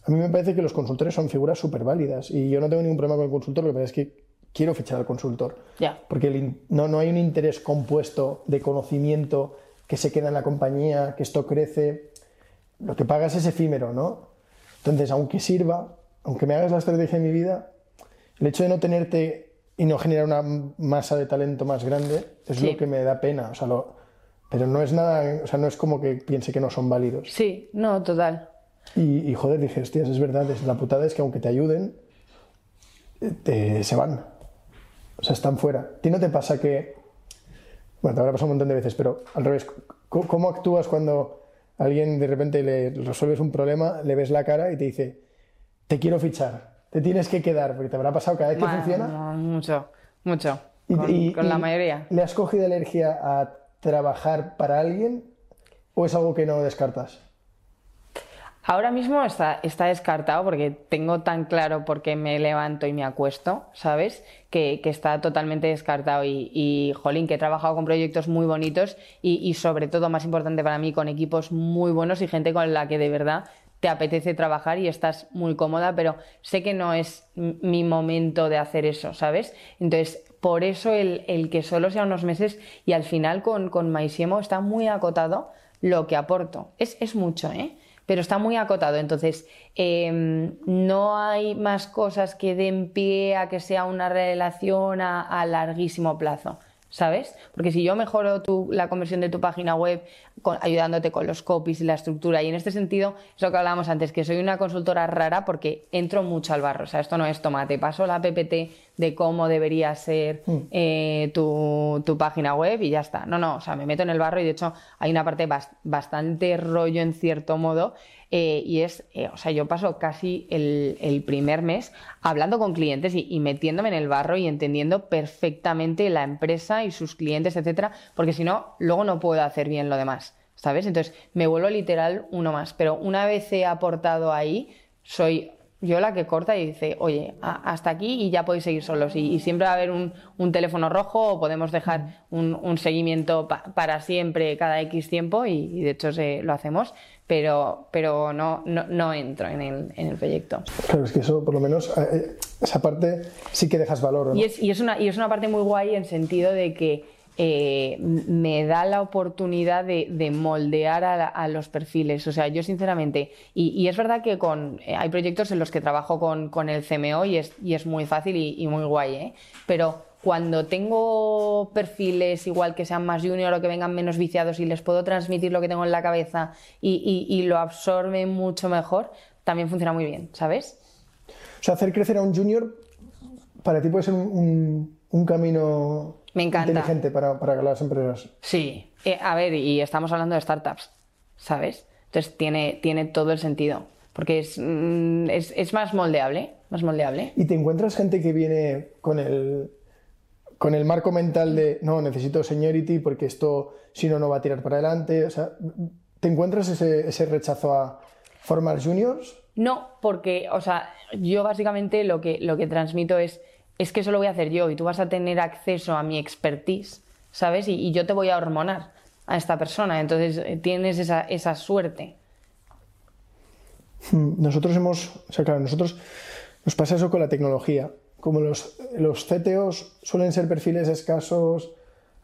a mí me parece que los consultores son figuras súper válidas y yo no tengo ningún problema con el consultor, lo que pasa es que quiero fichar al consultor. Ya. Porque el no, no hay un interés compuesto de conocimiento que se queda en la compañía, que esto crece. Lo que pagas es efímero, ¿no? Entonces, aunque sirva, aunque me hagas la estrategia de mi vida, el hecho de no tenerte y no generar una masa de talento más grande es Sí. lo que me da pena. O sea, lo- pero no es nada, o sea, no es como que piense que no son válidos. Sí, no, total. Y, y, joder, dije, hostias, es verdad, es, la putada es que aunque te ayuden, eh, te- se van. O sea, están fuera. ¿A ti no te pasa que, bueno, te habrá pasado un montón de veces, pero al revés, ¿cómo actúas cuando alguien de repente le resuelves un problema, le ves la cara y te dice, te quiero fichar, te tienes que quedar, porque te habrá pasado cada vez que Bueno, funciona? no, mucho, mucho. Y- Con, y- con la y mayoría. ¿Le has cogido alergia a trabajar para alguien o es algo que no descartas? Ahora mismo está, descartado porque tengo tan claro por qué me levanto y me acuesto, ¿sabes? Que, está totalmente descartado. Y, y, jolín, que he trabajado con proyectos muy bonitos y, y, sobre todo, más importante para mí, con equipos muy buenos y gente con la que de verdad te apetece trabajar y estás muy cómoda, pero sé que no es mi momento de hacer eso, ¿sabes? Entonces, por eso el, que solo sea unos meses y al final con, con está muy acotado lo que aporto. Es, es mucho, ¿eh? Pero está muy acotado. Entonces, eh, no hay más cosas que den pie a que sea una relación a larguísimo plazo. ¿Sabes? Porque si yo mejoro tu, la conversión de tu página web con, ayudándote con los copies y la estructura, y en este sentido, es lo que hablábamos antes, que soy una consultora rara porque entro mucho al barro. O sea, esto no es tomate. Paso la PPT de cómo debería ser eh, tu, tu, página web y ya está. No, no, o sea, me meto en el barro y de hecho hay una parte bast bastante rollo en cierto modo. Eh, y es, eh, o sea, yo paso casi el, el primer mes hablando con clientes y, y, metiéndome en el barro y entendiendo perfectamente la empresa y sus clientes, etcétera, porque si no, luego no puedo hacer bien lo demás, ¿sabes? Entonces me vuelvo literal uno más. Pero una vez he aportado ahí, soy yo la que corta y dice, oye, hasta aquí y ya podéis seguir solos. Y, siempre va a haber un, teléfono rojo o podemos dejar un, seguimiento para siempre cada X tiempo y, de hecho se, lo hacemos, pero, pero no, no, entro en el, en el, proyecto. Claro, es que eso por lo menos, eh, eh, esa parte sí que dejas valor. Y, es, y, es una, y es una parte muy guay en sentido de que eh, me da la oportunidad de, moldear a, los perfiles. O sea, yo sinceramente, y, es verdad que con, eh, hay proyectos en los que trabajo con, el CMO y es, muy fácil y, muy guay, ¿eh? pero cuando tengo perfiles igual que sean más junior o que vengan menos viciados y les puedo transmitir lo que tengo en la cabeza y, lo absorben mucho mejor, también funciona muy bien, ¿sabes? O sea, hacer crecer a un junior para ti puede ser un camino me encanta. Inteligente para, para las empresas. Sí. Eh, a ver, y estamos hablando de startups, ¿sabes? Entonces tiene, tiene todo el sentido. Porque es, mm, es, es, más moldeable, más moldeable. ¿Y te encuentras gente que viene con el, con el marco mental de no, necesito seniority porque esto si no, no va a tirar para adelante? O sea, ¿te encuentras ese, ese rechazo a formar juniors? No, porque, o sea, yo básicamente lo que, lo que transmito es es que eso lo voy a hacer yo y tú vas a tener acceso a mi expertise, ¿sabes? Y, yo te voy a hormonar a esta persona, entonces eh, tienes esa, suerte. Hmm, nosotros hemos, o sea, claro, nosotros nos pasa eso con la tecnología. Como los, los CTOs suelen ser perfiles escasos,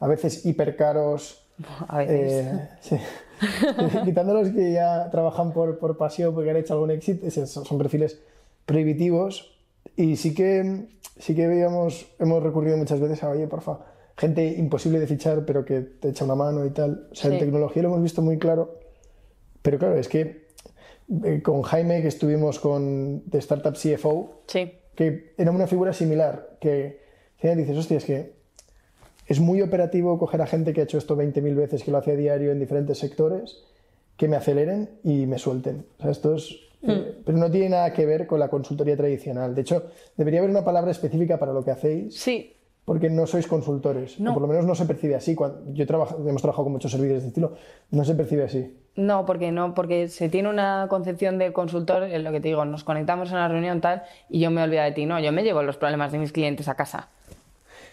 a veces hipercaros. A veces. Eh, sí. Quitando los que ya trabajan por, por pasión porque han hecho algún éxito, son perfiles prohibitivos. Y sí que sí que veíamos, hemos recurrido muchas veces a, oye, porfa, gente imposible de fichar, pero que te echa una mano y tal. O sea, en tecnología lo hemos visto muy claro. Pero claro, es que eh, con Jaime, que estuvimos con de Startup CFO, que era una figura similar, que, que dices, hostia, es que es muy operativo coger a gente que ha hecho esto 20.000 veces, que lo hace a diario en diferentes sectores, que me aceleren y me suelten. O sea, esto es Mm. pero no tiene nada que ver con la consultoría tradicional. De hecho, debería haber una palabra específica para lo que hacéis. Sí. Porque no sois consultores. O por lo menos no se percibe así. Cuando yo trabajo, hemos trabajado con muchos servidores de estilo. No se percibe así. No, porque no, porque se tiene una concepción de consultor, en lo que te digo, nos conectamos en la reunión tal y yo me olvido de ti. No, yo me llevo los problemas de mis clientes a casa.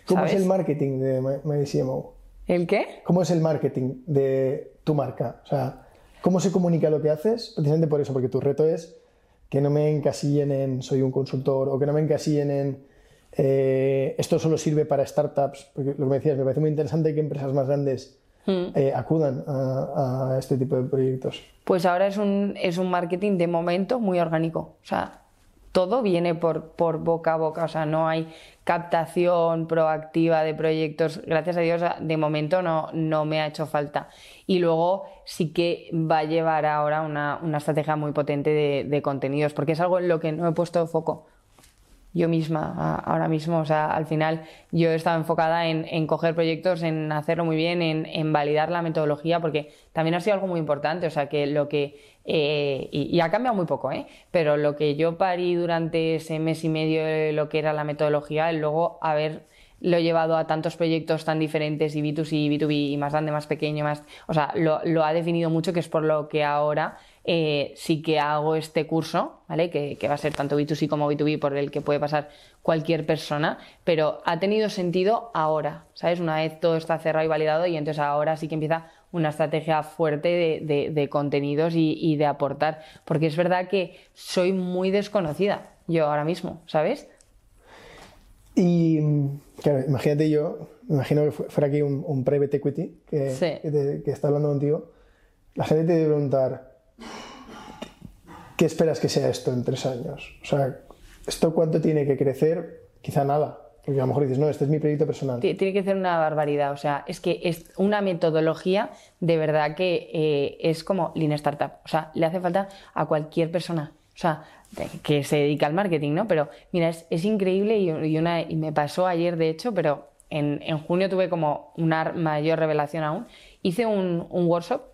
¿Cómo es el marketing de MyCMO? ¿El qué? ¿Cómo es el marketing de tu marca? O sea, ¿Cómo se comunica lo que haces? Precisamente por eso, porque tu reto es que no me encasillen en soy un consultor o que no me encasillen en eh, esto solo sirve para startups. Porque lo que me decías, me parece muy interesante que empresas más grandes hmm. eh, acudan a, este tipo de proyectos. Pues ahora es un, es un marketing de momento muy orgánico. O sea, todo viene por, por boca a boca, o sea, no hay captación proactiva de proyectos. Gracias a Dios, de momento no, no me ha hecho falta. Y luego sí que va a llevar ahora una, una estrategia muy potente de, de, contenidos, porque es algo en lo que no he puesto foco yo misma ahora mismo. O sea, al final yo he estado enfocada en, en coger proyectos, en hacerlo muy bien, en, validar la metodología, porque también ha sido algo muy importante. O sea, que lo que. Eh, y, ha cambiado muy poco, ¿eh? Pero lo que yo parí durante ese mes y medio de lo que era la metodología, luego haber lo llevado a tantos proyectos tan diferentes y B2C, B2B y más grande, más pequeño, más... O sea, lo ha definido mucho, que es por lo que ahora eh, sí que hago este curso, ¿vale? Que, va a ser tanto B2C como B2B por el que puede pasar cualquier persona, pero ha tenido sentido ahora, ¿sabes? Una vez todo está cerrado y validado y entonces ahora sí que empieza una estrategia fuerte de, contenidos y, de aportar, porque es verdad que soy muy desconocida yo ahora mismo, ¿sabes? Y claro, imagínate yo, imagino que fuera aquí un, private equity que, que, que está hablando contigo, la gente te debe preguntar, ¿qué esperas que sea esto en tres años? O sea, ¿esto cuánto tiene que crecer? Quizá nada. Porque a lo mejor dices, no, este es mi proyecto personal. Tiene que ser una barbaridad. O sea, es que es una metodología de verdad que eh, es como Lean Startup. O sea, le hace falta a cualquier persona. O sea, que se dedica al marketing, ¿no? Pero mira, es, increíble y, una, y me pasó ayer, de hecho, pero en, en, junio tuve como una mayor revelación aún. Hice un, un workshop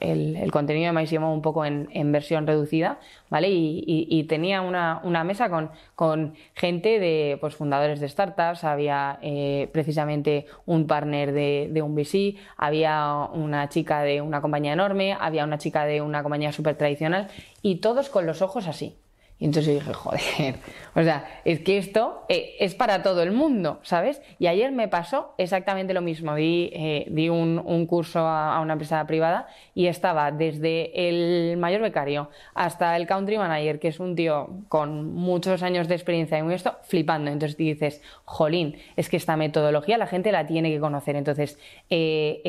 el, el, contenido de MySimo un poco en, versión reducida, ¿vale? Y, tenía una, mesa con, con, gente de pues, fundadores de startups, había eh, precisamente un partner de, de, un VC, había una chica de una compañía enorme, había una chica de una compañía súper tradicional y todos con los ojos así. Y entonces dije, joder, o sea, es que esto eh, es para todo el mundo, ¿sabes? Y ayer me pasó exactamente lo mismo. Di, eh, di un, curso a, una empresa privada y estaba desde el mayor becario hasta el country manager, que es un tío con muchos años de experiencia en esto, flipando. Entonces dices, jolín, es que esta metodología la gente la tiene que conocer. Entonces, eh,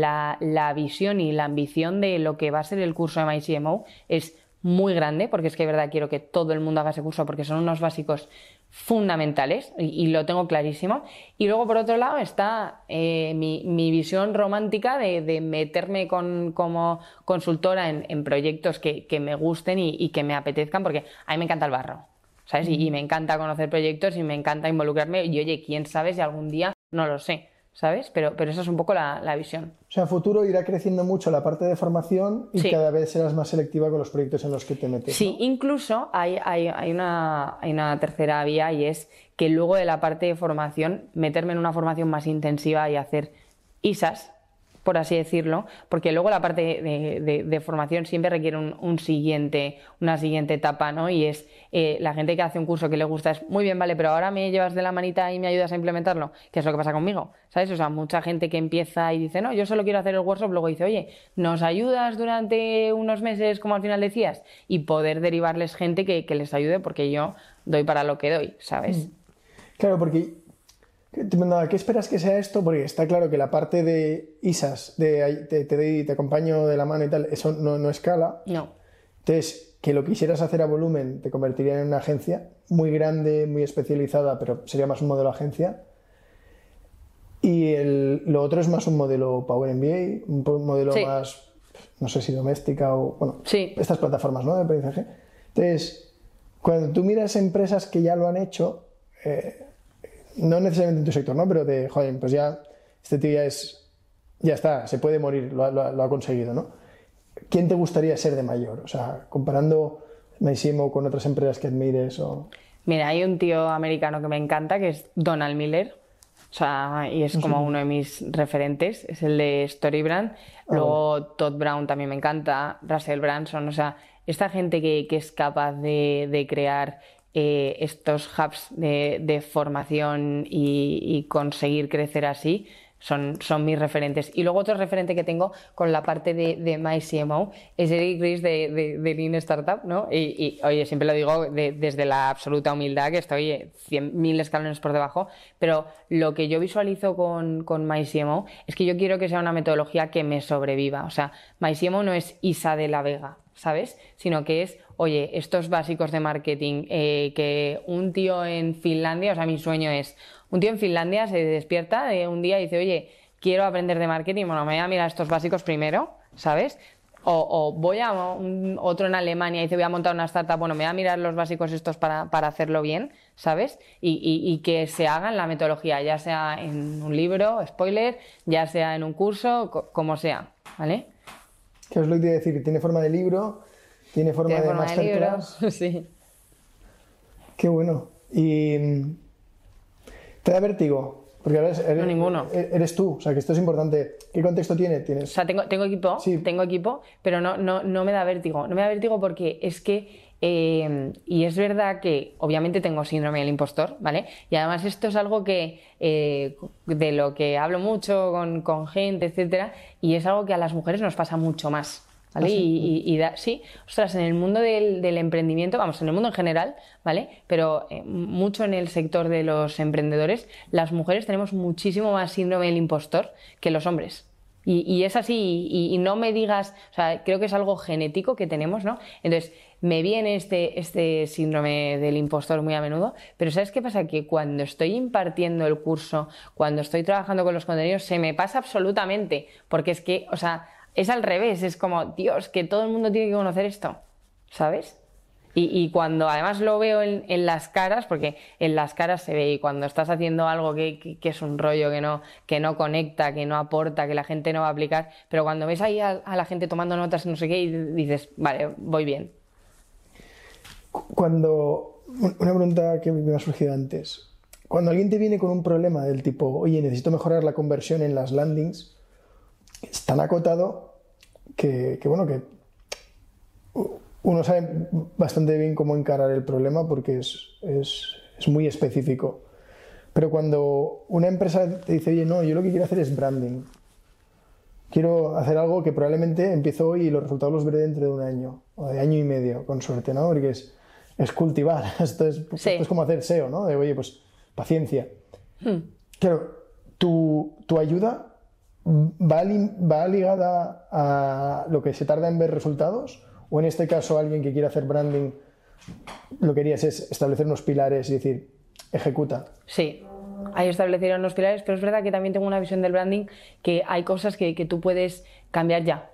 la, la visión y la ambición de lo que va a ser el curso de MyCMO es muy grande, porque es que de verdad quiero que todo el mundo haga ese curso porque son unos básicos fundamentales y, lo tengo clarísimo. Y luego, por otro lado, está eh, mi, visión romántica de, meterme con, como consultora en, proyectos que, me gusten y, que me apetezcan, porque a mí me encanta el barro. ¿Sabes? y me encanta conocer proyectos y me encanta involucrarme. Y oye, quién sabe si algún día, no lo sé, ¿sabes? Pero, pero esa es un poco la, visión. O sea, en futuro irá creciendo mucho la parte de formación y cada vez serás más selectiva con los proyectos en los que te metes. Sí, incluso hay, hay, hay, una, hay una tercera vía y es que luego de la parte de formación, meterme en una formación más intensiva y hacer ISAs, por así decirlo, porque luego la parte de, formación siempre requiere un, siguiente, una siguiente etapa, ¿no? Y es eh, la gente que hace un curso que le gusta es muy bien, vale, pero ahora me llevas de la manita y me ayudas a implementarlo, que es lo que pasa conmigo, ¿sabes? O sea, mucha gente que empieza y dice, no, yo solo quiero hacer el workshop, luego dice, oye, ¿nos ayudas durante unos meses, como al final decías? Y poder derivarles gente que, les ayude, porque yo doy para lo que doy, ¿sabes? Mm. Claro, porque ¿Qué esperas que sea esto? Porque está claro que la parte de ISAS, de te, te, te acompaño de la mano y tal, eso no, no escala. No. Entonces, que lo quisieras hacer a volumen te convertiría en una agencia muy grande, muy especializada, pero sería más un modelo agencia. Y el, lo otro es más un modelo Power MBA, un modelo más, no sé si doméstica o, bueno, estas plataformas ¿no? de aprendizaje. Entonces, cuando tú miras empresas que ya lo han hecho, eh, no necesariamente en tu sector, ¿no? Pero de, joder, pues ya, este tío ya es, ya está, se puede morir, lo, ha conseguido, ¿no? ¿Quién te gustaría ser de mayor? O sea, comparando Maisimo con otras empresas que admires o... Mira, hay un tío americano que me encanta, que es Donald Miller. O sea, y es como uno de mis referentes, es el de Storybrand. Ah, Luego Todd Brown también me encanta, Russell Branson, o sea, esta gente que, que es capaz de, de crear eh, estos hubs de, formación y, conseguir crecer así son, son mis referentes. Y luego otro referente que tengo con la parte de, MyCMO es Eric Ries de, de, Lean Startup, ¿no? Y, oye, siempre lo digo desde la absoluta humildad, que estoy 100.000 escalones por debajo, pero lo que yo visualizo con, con MyCMO es que yo quiero que sea una metodología que me sobreviva. O sea, MyCMO no es Isa de la Vega, ¿sabes? Sino que es oye, estos básicos de marketing, eh, que un tío en Finlandia, o sea, mi sueño es, un tío en Finlandia se despierta de un día y dice, oye, quiero aprender de marketing, bueno, me voy a mirar estos básicos primero, ¿sabes? O, voy a otro en Alemania y dice voy a montar una startup, bueno, me voy a mirar los básicos estos para, hacerlo bien, ¿sabes? Y, que se haga en la metodología, ya sea en un libro, spoiler, ya sea en un curso, como sea, ¿vale? ¿Qué os lo iba a decir? Tiene forma de libro, tiene forma de masterclass. sí. Qué bueno. Y te da vértigo. Porque ahora eres, no, ninguno. E-, eres tú, o sea que esto es importante. ¿Qué contexto tiene? ¿Tienes? O sea, tengo, tengo equipo, sí. tengo equipo, pero no, no, no me da vértigo. No me da vértigo porque es que eh, y es verdad que obviamente tengo síndrome del impostor, ¿vale? Y además esto es algo que eh, de lo que hablo mucho con, con, gente, etcétera, y es algo que a las mujeres nos pasa mucho más. ¿Vale? ¿Ah, y, sí, ostras, en el mundo del, emprendimiento, vamos, en el mundo en general, ¿vale? Pero eh, mucho en el sector de los emprendedores, las mujeres tenemos muchísimo más síndrome del impostor que los hombres. Y, es así, y, no me digas, o sea, creo que es algo genético que tenemos, ¿no? Entonces, me viene este, este síndrome del impostor muy a menudo, pero ¿sabes qué pasa? Que cuando estoy impartiendo el curso, cuando estoy trabajando con los contenidos, se me pasa absolutamente, porque es que, o sea, es al revés, es como, Dios, que todo el mundo tiene que conocer esto, ¿sabes? Y, cuando además lo veo en, las caras, porque en las caras se ve, y cuando estás haciendo algo que, es un rollo, que no, que no conecta, que no aporta, que la gente no va a aplicar, pero cuando ves ahí a, la gente tomando notas, no sé qué, y dices, vale, voy bien. Cuando, una pregunta que me ha surgido antes, cuando alguien te viene con un problema del tipo, oye, necesito mejorar la conversión en las landings, es tan acotado que, bueno, que uno sabe bastante bien cómo encarar el problema porque es, es, es muy específico. Pero cuando una empresa te dice, oye, no, yo lo que quiero hacer es branding. Quiero hacer algo que probablemente empiezo hoy y los resultados los veré dentro de un año o de año y medio, con suerte, ¿no? Porque es, es cultivar. Esto es, Sí. esto es como hacer SEO, ¿no? De, oye, pues paciencia. Hmm. Claro, tu, tu ayuda va, va ligada a lo que se tarda en ver resultados o en este caso alguien que quiere hacer branding lo que querías es establecer unos pilares y decir ejecuta Sí, ahí establecieron los pilares, pero es verdad que también tengo una visión del branding que hay cosas que, tú puedes cambiar ya.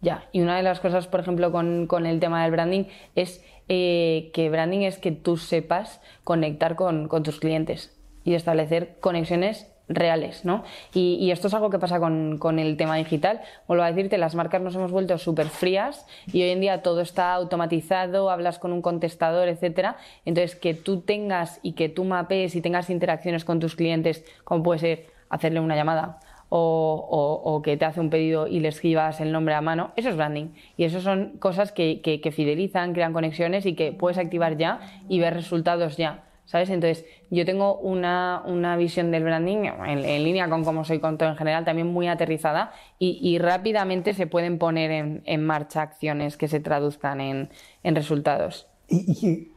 Ya. Y una de las cosas, por ejemplo, con, el tema del branding es eh, que branding es que tú sepas conectar con, con tus clientes y establecer conexiones reales, ¿no? Y, esto es algo que pasa con, el tema digital. Vuelvo a decirte, las marcas nos hemos vuelto súper frías y hoy en día todo está automatizado, hablas con un contestador, etcétera. Entonces, que tú tengas y que tú mapees y tengas interacciones con tus clientes, como puede ser hacerle una llamada o, que te hace un pedido y le escribas el nombre a mano, eso es branding. Y eso son cosas que fidelizan, crean conexiones y que puedes activar ya y ver resultados ya. ¿Sabes? Entonces, yo tengo una, una visión del branding en, en línea con cómo soy con todo en general, también muy aterrizada y, y rápidamente se pueden poner en, en marcha acciones que se traduzcan en, en resultados. ¿Y, y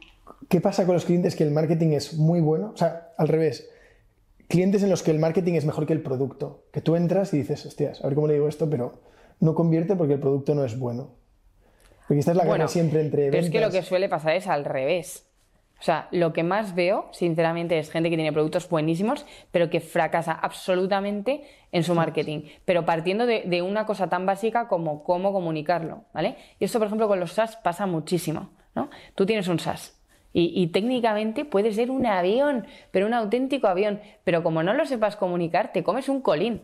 qué- pasa con los clientes que el marketing es muy bueno? O sea, al revés. Clientes en los que el marketing es mejor que el producto. Que tú entras y dices, hostias, a ver cómo le digo esto, pero no convierte porque el producto no es bueno. Porque esta es la guerra Bueno, siempre entre pero es que lo que suele pasar es al revés. O sea, lo que más veo, sinceramente, es gente que tiene productos buenísimos, pero que fracasa absolutamente en su marketing. Pero partiendo de, una cosa tan básica como cómo comunicarlo, ¿vale? Y esto, por ejemplo, con los SaaS pasa muchísimo, ¿no? Tú tienes un SaaS. Y, y técnicamente puede ser un avión, pero un auténtico avión. Pero como no lo sepas comunicar, te comes un colín.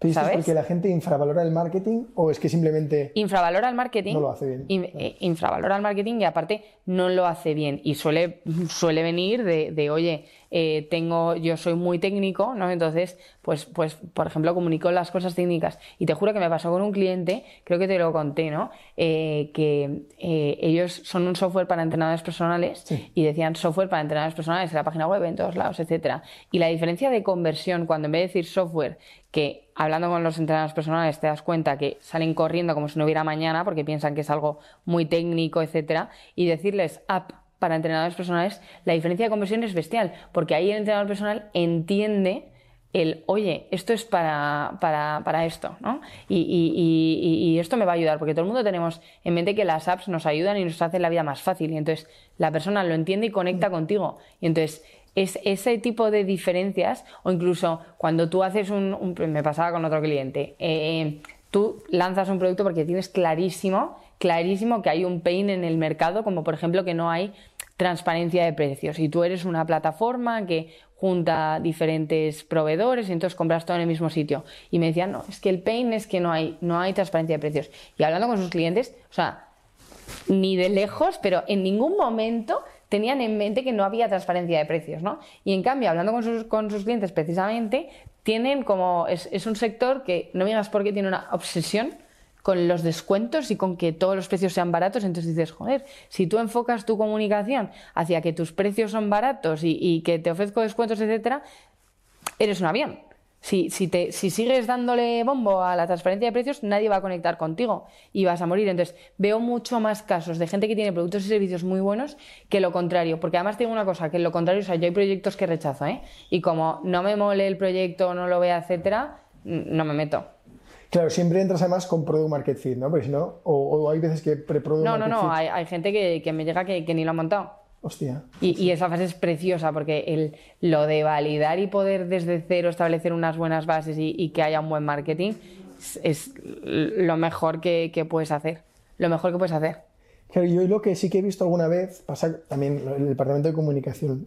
¿Pero esto es ¿Sabes? porque la gente infravalora el marketing o es que simplemente... infravalora el marketing. No lo hace bien. in- eh, infravalora el marketing y aparte no lo hace bien. Y suele, suele venir de, de, oye, eh, tengo, yo soy muy técnico, ¿no? Entonces, pues, pues, por ejemplo, comunico las cosas técnicas. Y te juro que me pasó con un cliente, creo que te lo conté, ¿no? Eh, que ellos son un software para entrenadores personales Sí. y decían software para entrenadores personales en la página web, en todos lados, etcétera. Y la diferencia de conversión, cuando en vez de decir software, que hablando con los entrenadores personales te das cuenta que salen corriendo como si no hubiera mañana porque piensan que es algo muy técnico, etcétera, y decirles app para entrenadores personales, la diferencia de conversión es bestial, porque ahí el entrenador personal entiende el, oye, esto es para, para, para esto, ¿no? Y, y- y- y esto me va a ayudar, porque todo el mundo tenemos en mente que las apps nos ayudan y nos hacen la vida más fácil, y entonces la persona lo entiende y conecta contigo. Y entonces es ese tipo de diferencias, o incluso cuando tú haces un, me pasaba con otro cliente, eh, tú lanzas un producto porque tienes clarísimo, clarísimo que hay un pain en el mercado, como por ejemplo que no hay transparencia de precios. Y tú eres una plataforma que junta diferentes proveedores y entonces compras todo en el mismo sitio. Y me decían, no, es que el pain es que no hay, no hay transparencia de precios. Y hablando con sus clientes, o sea, ni de lejos, pero en ningún momento tenían en mente que no había transparencia de precios, ¿no? Y en cambio, hablando con sus, con sus clientes precisamente, tienen como, es, es un sector que, no me digas por qué, tiene una obsesión con los descuentos y con que todos los precios sean baratos, entonces dices, joder, si tú enfocas tu comunicación hacia que tus precios son baratos y, y que te ofrezco descuentos, etcétera, eres un avión. Si, si, te, si sigues dándole bombo a la transparencia de precios, nadie va a conectar contigo y vas a morir. Entonces, veo mucho más casos de gente que tiene productos y servicios muy buenos que lo contrario. Porque además tengo una cosa, que lo contrario, o sea, yo hay proyectos que rechazo, ¿eh? Y como no me mole el proyecto, no lo vea, etcétera, no me meto. Claro, siempre entras además con Product Market Fit, ¿no? Porque si no, o, o hay veces que pre-Product No, no, Market no, Fit... hay, hay gente que, que me llega que, que ni lo ha montado. Hostia. Y, y esa fase es preciosa porque el, lo de validar y poder desde cero establecer unas buenas bases y, y que haya un buen marketing es, es lo mejor que, que puedes hacer. Lo mejor que puedes hacer. Claro, yo lo que sí que he visto alguna vez pasa también en el departamento de comunicación.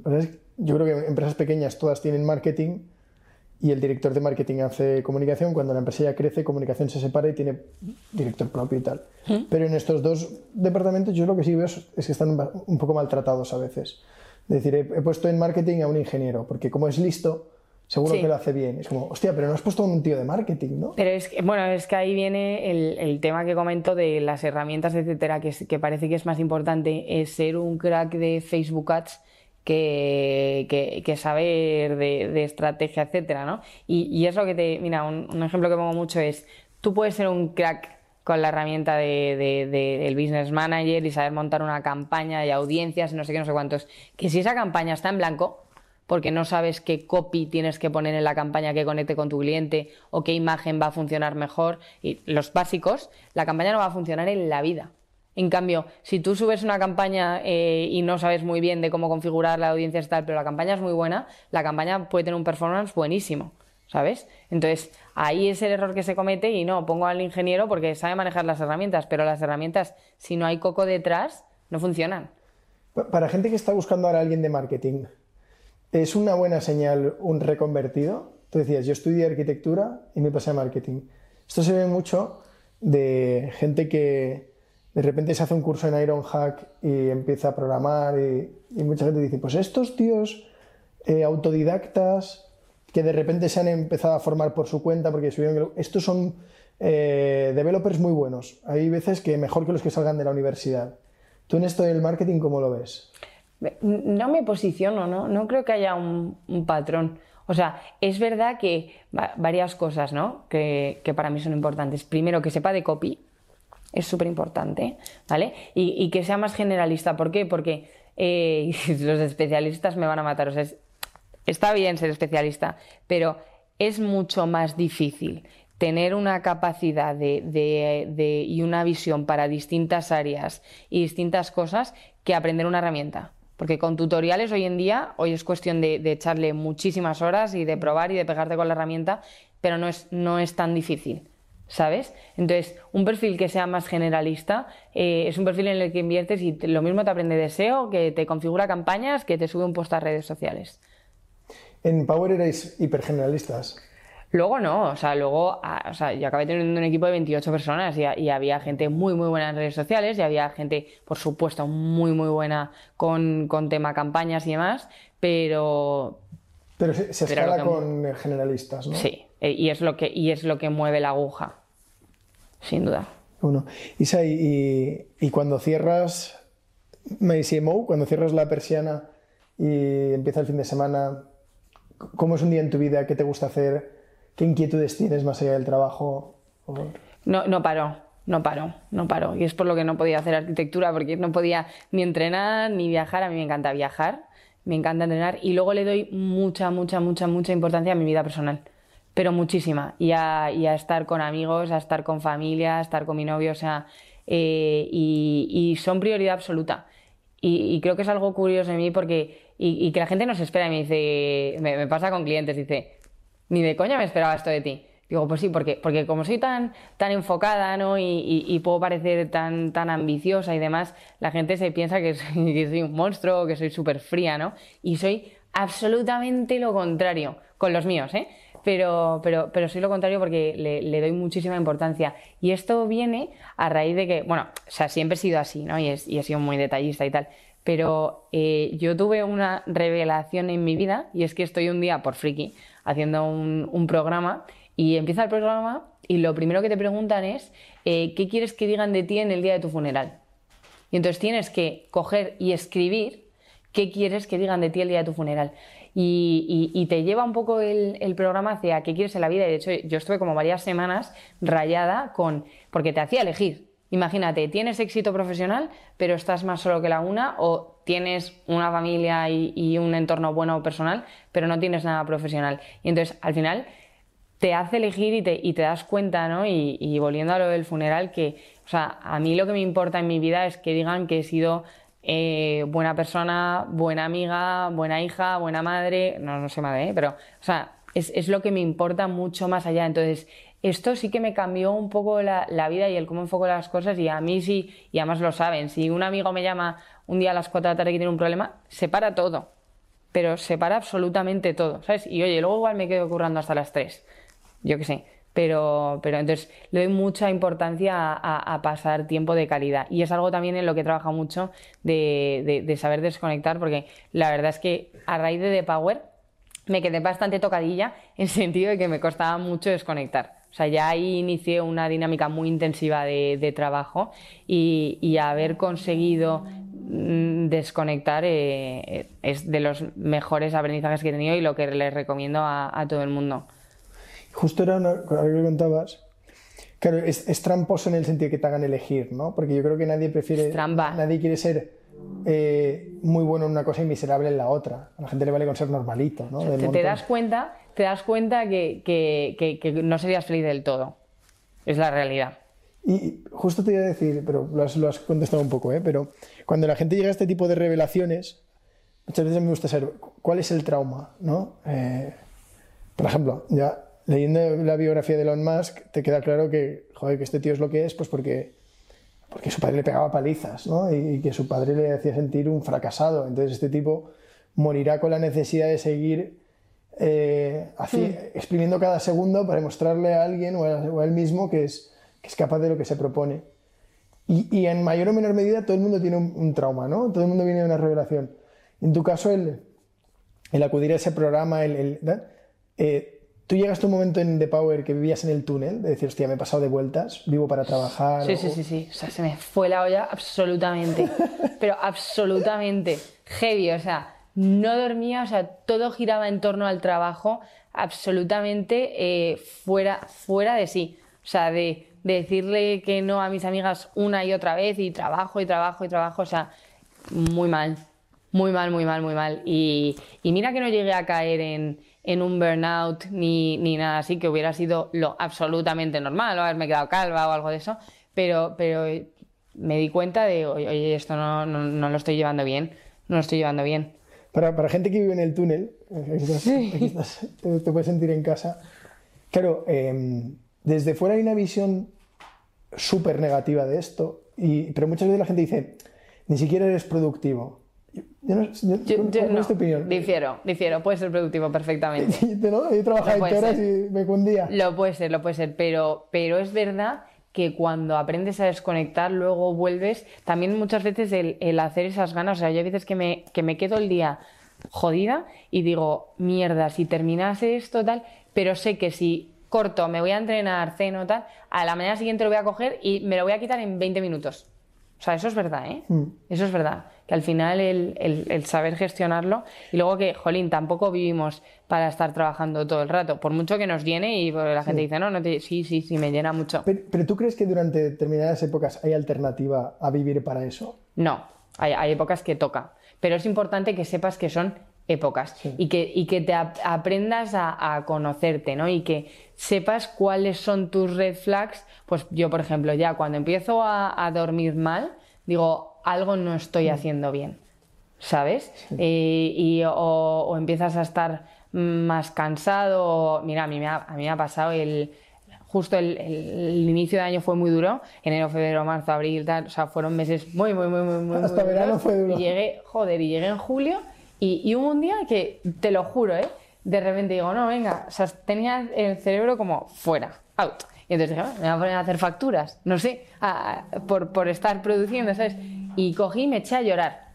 Yo creo que empresas pequeñas todas tienen marketing y el director de marketing hace comunicación. Cuando la empresa ya crece, comunicación se separa y tiene director propio y tal. Pero en estos dos departamentos yo lo que sí veo es es que están un poco maltratados a veces. Es decir, he, he puesto en marketing a un ingeniero, porque como es listo, seguro Sí. que lo hace bien. Es como, hostia, pero no has puesto un tío de marketing, ¿no? Pero es que, bueno, es que ahí viene el, el tema que comento de las herramientas, etcétera, que, es- que parece que es más importante es ser un crack de Facebook Ads que, que, saber de, estrategia, etcétera, ¿no? Y, y es lo que te. Mira, un, ejemplo que pongo mucho es: tú puedes ser un crack con la herramienta de, de- de- del Business Manager y saber montar una campaña de audiencias, no sé qué, no sé cuántos. Que si esa campaña está en blanco, porque no sabes qué copy tienes que poner en la campaña que conecte con tu cliente o qué imagen va a funcionar mejor. Y los básicos, la campaña no va a funcionar en la vida. En cambio, si tú subes una campaña eh, y no sabes muy bien de cómo configurar la audiencia y tal, pero la campaña es muy buena, la campaña puede tener un performance buenísimo, ¿sabes? Entonces, ahí es el error que se comete y no, pongo al ingeniero porque sabe manejar las herramientas, pero las herramientas, si no hay coco detrás, no funcionan. Pa- Para gente que está buscando ahora a alguien de marketing, ¿es una buena señal un reconvertido? Tú decías, yo estudié arquitectura y me pasé a marketing. Esto se ve mucho de gente que de repente se hace un curso en Ironhack y empieza a programar y, mucha gente dice, pues estos tíos eh, autodidactas que de repente se han empezado a formar por su cuenta porque subieron... Estos son eh, developers muy buenos. Hay veces que mejor que los que salgan de la universidad. ¿Tú en esto del marketing cómo lo ves? No me posiciono, ¿no? No creo que haya un, un patrón. O sea, es verdad que va- varias cosas, ¿no? Que, que para mí son importantes. Primero, que sepa de copy, es súper importante, ¿vale? Y, y que sea más generalista. ¿Por qué? Porque eh, los especialistas me van a matar. O sea, es- está bien ser especialista, pero es mucho más difícil tener una capacidad de, de- de- y una visión para distintas áreas y distintas cosas que aprender una herramienta. Porque con tutoriales hoy en día, hoy es cuestión de, de echarle muchísimas horas y de probar y de pegarte con la herramienta, pero no es, no es tan difícil. ¿Sabes? Entonces, un perfil que sea más generalista eh, es un perfil en el que inviertes y te- lo mismo te aprende de SEO, que te configura campañas, que te sube un post a redes sociales. En Power erais hipergeneralistas. Luego no, o sea, luego, ah, o sea, yo acabé teniendo un equipo de 28 personas y, y había gente muy, muy buena en redes sociales y había gente, por supuesto, muy, muy buena con, con tema campañas y demás, pero Pero se, se Pero escala lo que- con generalistas, ¿no? sí, eh, y es lo que, y es lo que mueve la aguja, sin duda. Bueno, Isa, y, y- y cuando cierras MyCMO, cuando cierras la persiana y empieza el fin de semana, ¿cómo es un día en tu vida? ¿Qué te gusta hacer? ¿Qué inquietudes tienes más allá del trabajo? No, no paró, no paró, no paró. Y es por lo que no podía hacer arquitectura, porque no podía ni entrenar ni viajar. A mí me encanta viajar, me encanta entrenar y luego le doy mucha, mucha, mucha, mucha importancia a mi vida personal. Pero muchísima. Y a, y a estar con amigos, a estar con familia, a estar con mi novio, o sea, eh, y, y son prioridad absoluta. Y, y creo que es algo curioso en mí porque, y, que la gente nos espera y me dice, me, me pasa con clientes, dice, ni de coña me esperaba esto de ti. Digo, pues sí, porque, porque como soy tan, tan enfocada, ¿no? Y puedo parecer tan, tan ambiciosa y demás, la gente se piensa que soy, que soy un monstruo, que soy súper fría, ¿no? Y soy absolutamente lo contrario, con los míos, ¿eh? Pero, pero, pero soy lo contrario porque le, doy muchísima importancia. Y esto viene a raíz de que, bueno, o sea, siempre he sido así, ¿no? Y, he sido muy detallista y tal. Pero eh, yo tuve una revelación en mi vida y es que estoy un día por friki haciendo un, un programa y empieza el programa y lo primero que te preguntan es eh, ¿qué quieres que digan de ti en el día de tu funeral? Y entonces tienes que coger y escribir qué quieres que digan de ti el día de tu funeral. Y, te lleva un poco el, programa hacia qué quieres en la vida. Y de hecho, yo estuve como varias semanas rayada con. porque te hacía elegir. Imagínate, tienes éxito profesional, pero estás más solo que la una, o tienes una familia y, y un entorno bueno o personal, pero no tienes nada profesional. Y entonces, al final, te hace elegir y te, y te das cuenta, ¿no? Y, y volviendo a lo del funeral, que, o sea, a mí lo que me importa en mi vida es que digan que he sido eh, buena persona, buena amiga, buena hija, buena madre, no, no sé madre, ¿eh? pero, o sea, es, es lo que me importa mucho más allá. Entonces, esto sí que me cambió un poco la, la vida y el cómo enfoco las cosas y a mí sí, y además lo saben, si un amigo me llama un día a las 4 de la tarde que tiene un problema, se para todo pero separa absolutamente todo, ¿sabes? Y oye, luego igual me quedo currando hasta las 3, yo qué sé. Pero, pero entonces le doy mucha importancia a, a- a pasar tiempo de calidad. Y es algo también en lo que he trabajado mucho de, de- de saber desconectar, porque la verdad es que a raíz de The Power me quedé bastante tocadilla en el sentido de que me costaba mucho desconectar. O sea, ya ahí inicié una dinámica muy intensiva de, trabajo y, haber conseguido mm, desconectar eh, es de los mejores aprendizajes que he tenido y lo que les recomiendo a, todo el mundo. Justo era una, cosa que contabas. Claro, es, tramposo en el sentido que te hagan elegir, ¿no? Porque yo creo que nadie prefiere. Nadie quiere ser eh, muy bueno en una cosa y miserable en la otra. A la gente le vale con ser normalito, ¿no? te, das cuenta, te das cuenta que, no serías feliz del todo. Es la realidad. Y justo te iba a decir, pero lo has, contestado un poco, ¿eh? pero cuando la gente llega a este tipo de revelaciones, muchas veces me gusta saber cuál es el trauma, ¿no? Eh, por ejemplo, ya leyendo la biografía de Elon Musk, te queda claro que, joder, que este tío es lo que es, pues porque porque su padre le pegaba palizas, ¿no? Y, que su padre le hacía sentir un fracasado. Entonces este tipo morirá con la necesidad de seguir eh, así, hmm. exprimiendo cada segundo para demostrarle a alguien o a, él mismo que es, que es capaz de lo que se propone. Y, en mayor o menor medida todo el mundo tiene un, trauma, ¿no? Todo el mundo viene de una revelación. En tu caso, el, el acudir a ese programa, el, el eh, ¿Tú llegaste a un momento en The Power que vivías en el túnel? De decir, hostia, me he pasado de vueltas, vivo para trabajar. Sí, sí, sí, sí. O sea, se me fue la olla absolutamente. pero absolutamente. Heavy, o sea, no dormía, o sea, todo giraba en torno al trabajo, absolutamente eh, fuera, fuera de sí. O sea, de, decirle que no a mis amigas una y otra vez y trabajo y trabajo y trabajo, o sea, muy mal. Muy mal, muy mal, muy mal. y mira que no llegué a caer en en un burnout ni, ni nada así, que hubiera sido lo absolutamente normal, o haberme quedado calva o algo de eso, pero, pero me di cuenta de, oye, esto no, no, lo estoy llevando bien, no lo estoy llevando bien. Para, para gente que vive en el túnel, te, puedes sentir en casa. Claro, em, desde fuera hay una visión súper negativa de esto, y, pero muchas veces la gente dice, ni siquiera eres productivo. Yo no, es tu opinión? Difiero, difiero, puede ser productivo perfectamente. ¿no? He trabajado en horas y me cundía. Lo puede ser, lo puede ser, pero, pero es verdad que cuando aprendes a desconectar, luego vuelves, también muchas veces el, hacer esas ganas, o sea, yo hay veces que me, que me quedo el día jodida y digo, mierda, si terminase esto tal, pero sé que si corto, me voy a entrenar, ceno tal, a la mañana siguiente lo voy a coger y me lo voy a quitar en 20 minutos. O sea, eso es verdad, ¿eh? Mm. Eso es verdad. Que al final el, saber gestionarlo y luego que, jolín, tampoco vivimos para estar trabajando todo el rato. Por mucho que nos llene y la gente dice, no, no te... sí, sí, sí, me llena mucho. Pero, ¿tú crees que durante determinadas épocas hay alternativa a vivir para eso? No, hay, hay épocas que toca. Pero es importante que sepas que son épocas y, que, y que te aprendas a, conocerte, ¿no? Y que sepas cuáles son tus red flags. Pues yo, por ejemplo, ya cuando empiezo a, dormir mal, digo, algo no estoy haciendo bien, ¿sabes? Eh, y, o, empiezas a estar más cansado. Mira, a mí me ha, a mí me ha pasado el... Justo el, inicio de año fue muy duro, enero, febrero, marzo, abril, tal, o sea, fueron meses muy, muy, muy, muy, muy Hasta verano fue duro. Y llegué, joder, y llegué en julio y, hubo un día que, te lo juro, ¿eh? de repente digo, no, venga, o sea, tenía el cerebro como fuera, out. Y entonces dije, me voy a poner a hacer facturas, no sé, por, por, estar produciendo, ¿sabes? Y cogí y me eché a llorar.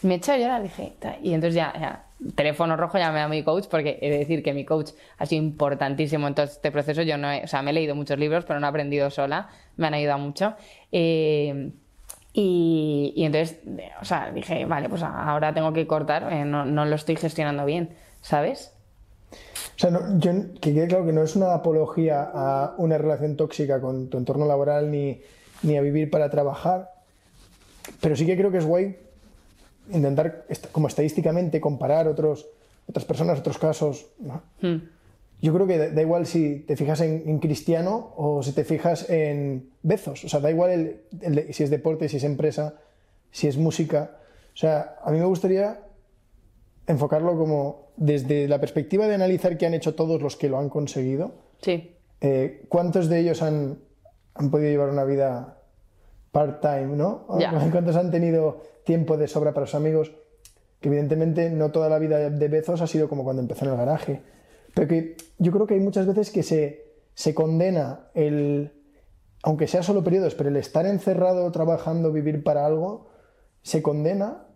Me eché a llorar, dije, y entonces ya, teléfono rojo llamé a mi coach, porque he de decir que mi coach ha sido importantísimo en todo este proceso. Yo no o sea, me he leído muchos libros, pero no he aprendido sola, me han ayudado mucho. Eh, y, entonces, o sea, dije, vale, pues ahora tengo que cortar, eh, no, no, lo estoy gestionando bien, ¿sabes? O sea, yo, que quede claro que no es una apología a una relación tóxica con tu entorno laboral ni, ni a vivir para trabajar, pero sí que creo que es guay intentar, como estadísticamente, comparar otros, otras personas, otros casos. ¿no? Hmm. Yo creo que da igual si te fijas en, Cristiano o si te fijas en Bezos. O sea, da igual si es deporte, si es empresa, si es música. O sea, a mí me gustaría enfocarlo como desde la perspectiva de analizar qué han hecho todos los que lo han conseguido. Sí. Eh, ¿Cuántos de ellos han, han podido llevar una vida part-time, ¿no? ¿Cuántos han tenido tiempo de sobra para sus amigos? Que evidentemente no toda la vida de Bezos ha sido como cuando empezó en el garaje. Pero que yo creo que hay muchas veces que se, condena el, aunque sea solo periodos, pero el estar encerrado, trabajando, vivir para algo, se condena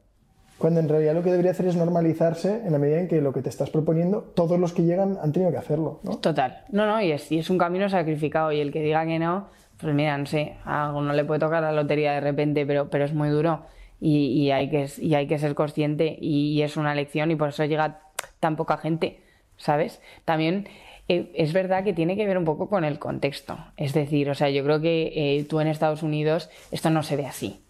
cuando en realidad lo que debería hacer es normalizarse en la medida en que lo que te estás proponiendo, todos los que llegan han tenido que hacerlo, ¿no? Total. No, no, y es, un camino sacrificado y el que diga que no, pues mira, no sé, a alguno le puede tocar la lotería de repente, pero, pero es muy duro y, hay, que, y hay que ser consciente y, y es una lección y por eso llega tan poca gente, ¿sabes? También eh, es verdad que tiene que ver un poco con el contexto. Es decir, o sea, yo creo que eh, tú en Estados Unidos esto no se ve así.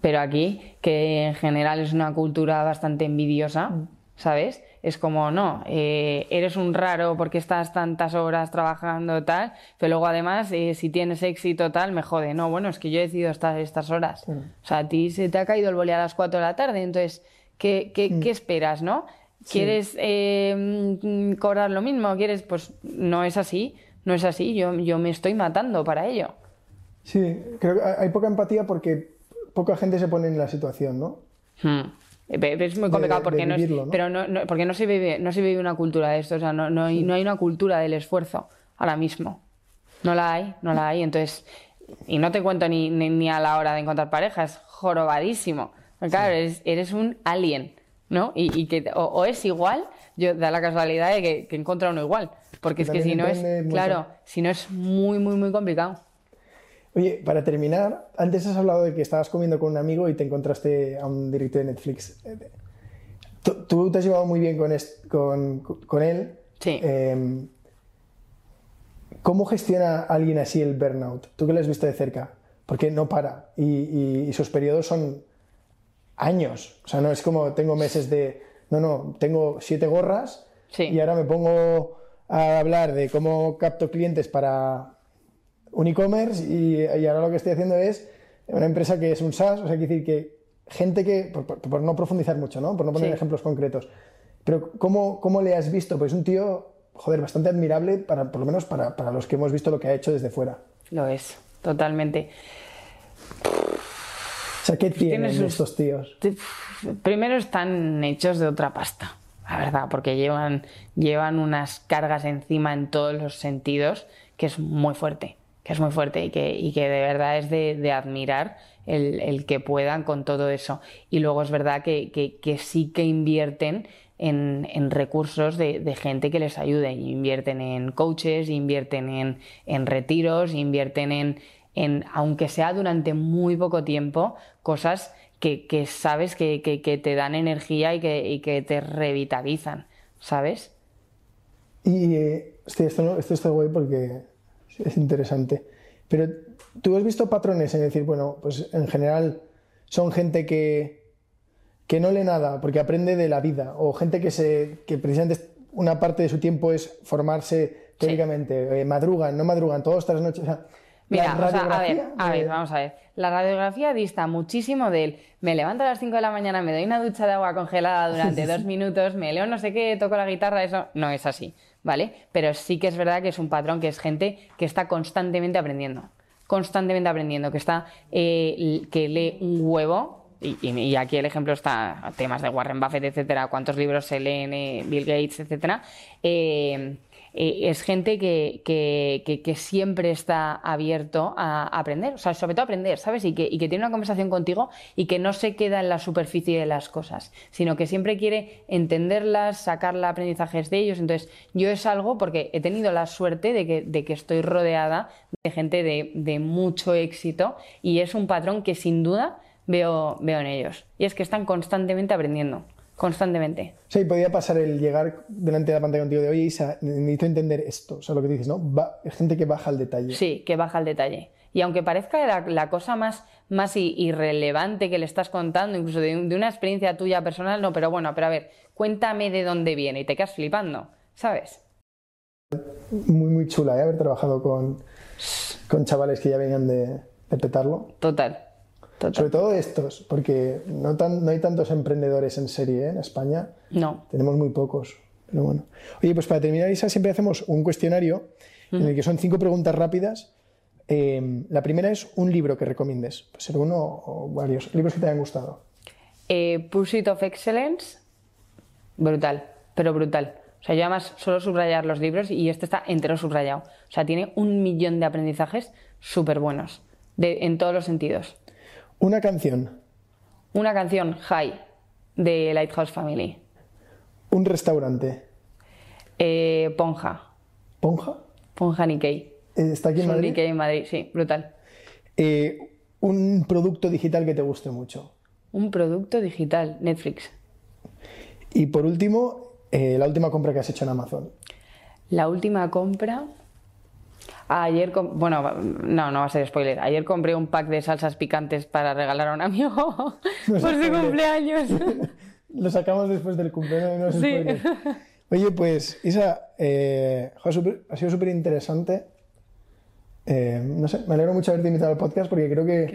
Pero aquí, que en general es una cultura bastante envidiosa, ¿sabes? Es como, no, eh, eres un raro porque estás tantas horas trabajando tal, pero luego además, eh, si tienes éxito tal, me jode. No, bueno, es que yo he decidido estar estas horas. O sea, a ti se te ha caído el boli a las 4 de la tarde, entonces, ¿qué, qué, qué esperas, no? ¿Quieres eh, mm, cobrar lo mismo? ¿Quieres? Pues no es así, no es así. Yo, yo me estoy matando para ello. Sí, creo que hay poca empatía porque poca gente se pone en la situación, ¿no? Hmm. Es muy complicado De- porque, no vivirlo, ¿no? pero no, no- porque no se vive no se vive una cultura de esto, o sea, no, no, hay, no hay una cultura del esfuerzo ahora mismo. No la hay, no la hay. Entonces, y no te cuento ni, ni, ni a la hora de encontrar pareja, es jorobadísimo. Porque, Claro, eres, eres un alien, ¿no? Y, y que o, o es igual, yo da la casualidad de que, que encuentra uno igual. Porque es que si no es, mucho. claro, si no es muy, muy, muy complicado. Oye, para terminar, antes has hablado de que estabas comiendo con un amigo y te encontraste a un director de Netflix. Tú, tú te has llevado muy bien con, est- con, con él. Sí. Eh, ¿Cómo gestiona alguien así el burnout? Tú que lo has visto de cerca. Porque no para. Y, y- y sus periodos son años. O sea, no es como tengo meses de. No, no, tengo siete gorras Sí. y ahora me pongo a hablar de cómo capto clientes para un e-commerce y, y ahora lo que estoy haciendo es una empresa que es un SaaS, o sea, decir que gente que, por, por- por no profundizar mucho, ¿no? Por no poner Sí. ejemplos concretos, pero ¿cómo, ¿cómo le has visto? Pues es un tío, joder, bastante admirable, para, por lo menos para, para los que hemos visto lo que ha hecho desde fuera. Lo es, totalmente. O sea, ¿qué tienen tiene sus- estos tíos? Primero están hechos de otra pasta, la verdad, porque llevan, llevan unas cargas encima en todos los sentidos que es muy fuerte, que es muy fuerte y que, y que de verdad es de, de admirar el, el que puedan con todo eso. Y luego es verdad que, que- que sí que invierten en, en recursos de, de gente que les ayude. Invierten en coaches, invierten en, en retiros, invierten en, en, aunque sea durante muy poco tiempo, cosas que, que sabes que, que- te dan energía y que, que te revitalizan, ¿sabes? Y, eh, esto, no- esto está guay porque es interesante. Pero tú has visto patrones en decir, bueno, pues en general son gente que, que no lee nada porque aprende de la vida, o gente que, se, que precisamente una parte de su tiempo es formarse teóricamente, eh, madrugan, no madrugan, todas las noches. o sea, Mira, o sea, a ver, a ver, vamos a ver. La radiografía dista muchísimo del me levanto a las 5 de la mañana, me doy una ducha de agua congelada durante dos minutos, me leo no sé qué, toco la guitarra, eso no es así, ¿vale? Pero sí que es verdad que es un patrón que es gente que está constantemente aprendiendo, constantemente aprendiendo, que está, eh, que lee un huevo, y, y- aquí el ejemplo está temas de Warren Buffett, etcétera, cuántos libros se leen, eh, Bill Gates, etcétera. Eh, eh, es gente que, que- que- siempre está abierto a aprender, o sea, sobre todo aprender, ¿sabes? Y que, y que tiene una conversación contigo y que no se queda en la superficie de las cosas, sino que siempre quiere entenderlas, sacarle aprendizajes de ellos. Entonces, yo es algo porque he tenido la suerte de que, de que estoy rodeada de gente de, de mucho éxito y es un patrón que sin duda veo, veo en ellos. Y es que están constantemente aprendiendo, constantemente. Y podía pasar el llegar delante de la pantalla contigo de, oye, Isa, necesito entender esto. O sea, lo que dices, ¿no? Va- es gente que baja al detalle. Sí, que baja el detalle. Y aunque parezca la, la cosa más, más irrelevante que le estás contando, incluso de, de una experiencia tuya personal, no, pero bueno, pero a ver, cuéntame de dónde viene y te quedas flipando, ¿sabes? Muy, muy chula, ¿eh? Haber trabajado con, con chavales que ya venían de, de petarlo. Total, total. Sobre todo estos, porque no, tan, no hay tantos emprendedores en serie ¿eh? en España. No, Tenemos muy pocos. Pero bueno. Oye, pues para terminar, Isa, siempre hacemos un cuestionario en el que son cinco preguntas rápidas. Eh, la primera es un libro que recomiendes. Puede ser uno o varios. Libros que te hayan gustado. Eh, Pursuit of Excellence, brutal, pero brutal. O sea, yo además suelo subrayar los libros y este está entero subrayado. O sea, tiene un millón de aprendizajes súper buenos, de- en todos los sentidos. Una canción. Una canción, High, de Lighthouse Family. Un restaurante. Eh, Ponja. ¿Ponja? Ponja Nikkei. Eh, ¿Está aquí en Madrid? Nikkei en Madrid, sí, brutal. Eh, un producto digital que te guste mucho. Un producto digital, Netflix. Y por último, eh, la última compra que has hecho en Amazon. La última compra. Ayer, bueno, no, no va a ser spoiler. Ayer compré un pack de salsas picantes para regalar a un amigo No por su cumpleaños. Lo sacamos después del cumpleaños. no Sí. Oye, pues, Isa, eh, ha sido súper interesante. Eh, no sé, me alegro mucho haberte invitado al podcast porque creo que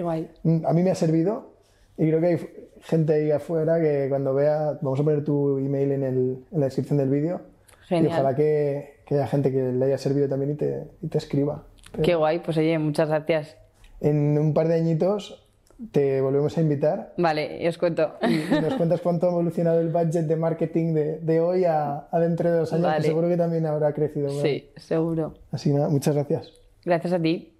a mí me ha servido y creo que hay gente ahí afuera que cuando vea, vamos a poner tu email en, el- en la descripción del vídeo y ojalá que, que haya gente que le haya servido también y te, y te escriba. Qué guay, pues oye, muchas gracias. En un par de añitos te volvemos a invitar Vale, y os cuento. y nos cuentas cuánto ha evolucionado el budget de marketing de, de hoy a, a dentro de dos años, Vale. que seguro que también habrá crecido. ¿verdad? Sí, seguro. Así que nada, muchas gracias. Gracias a ti.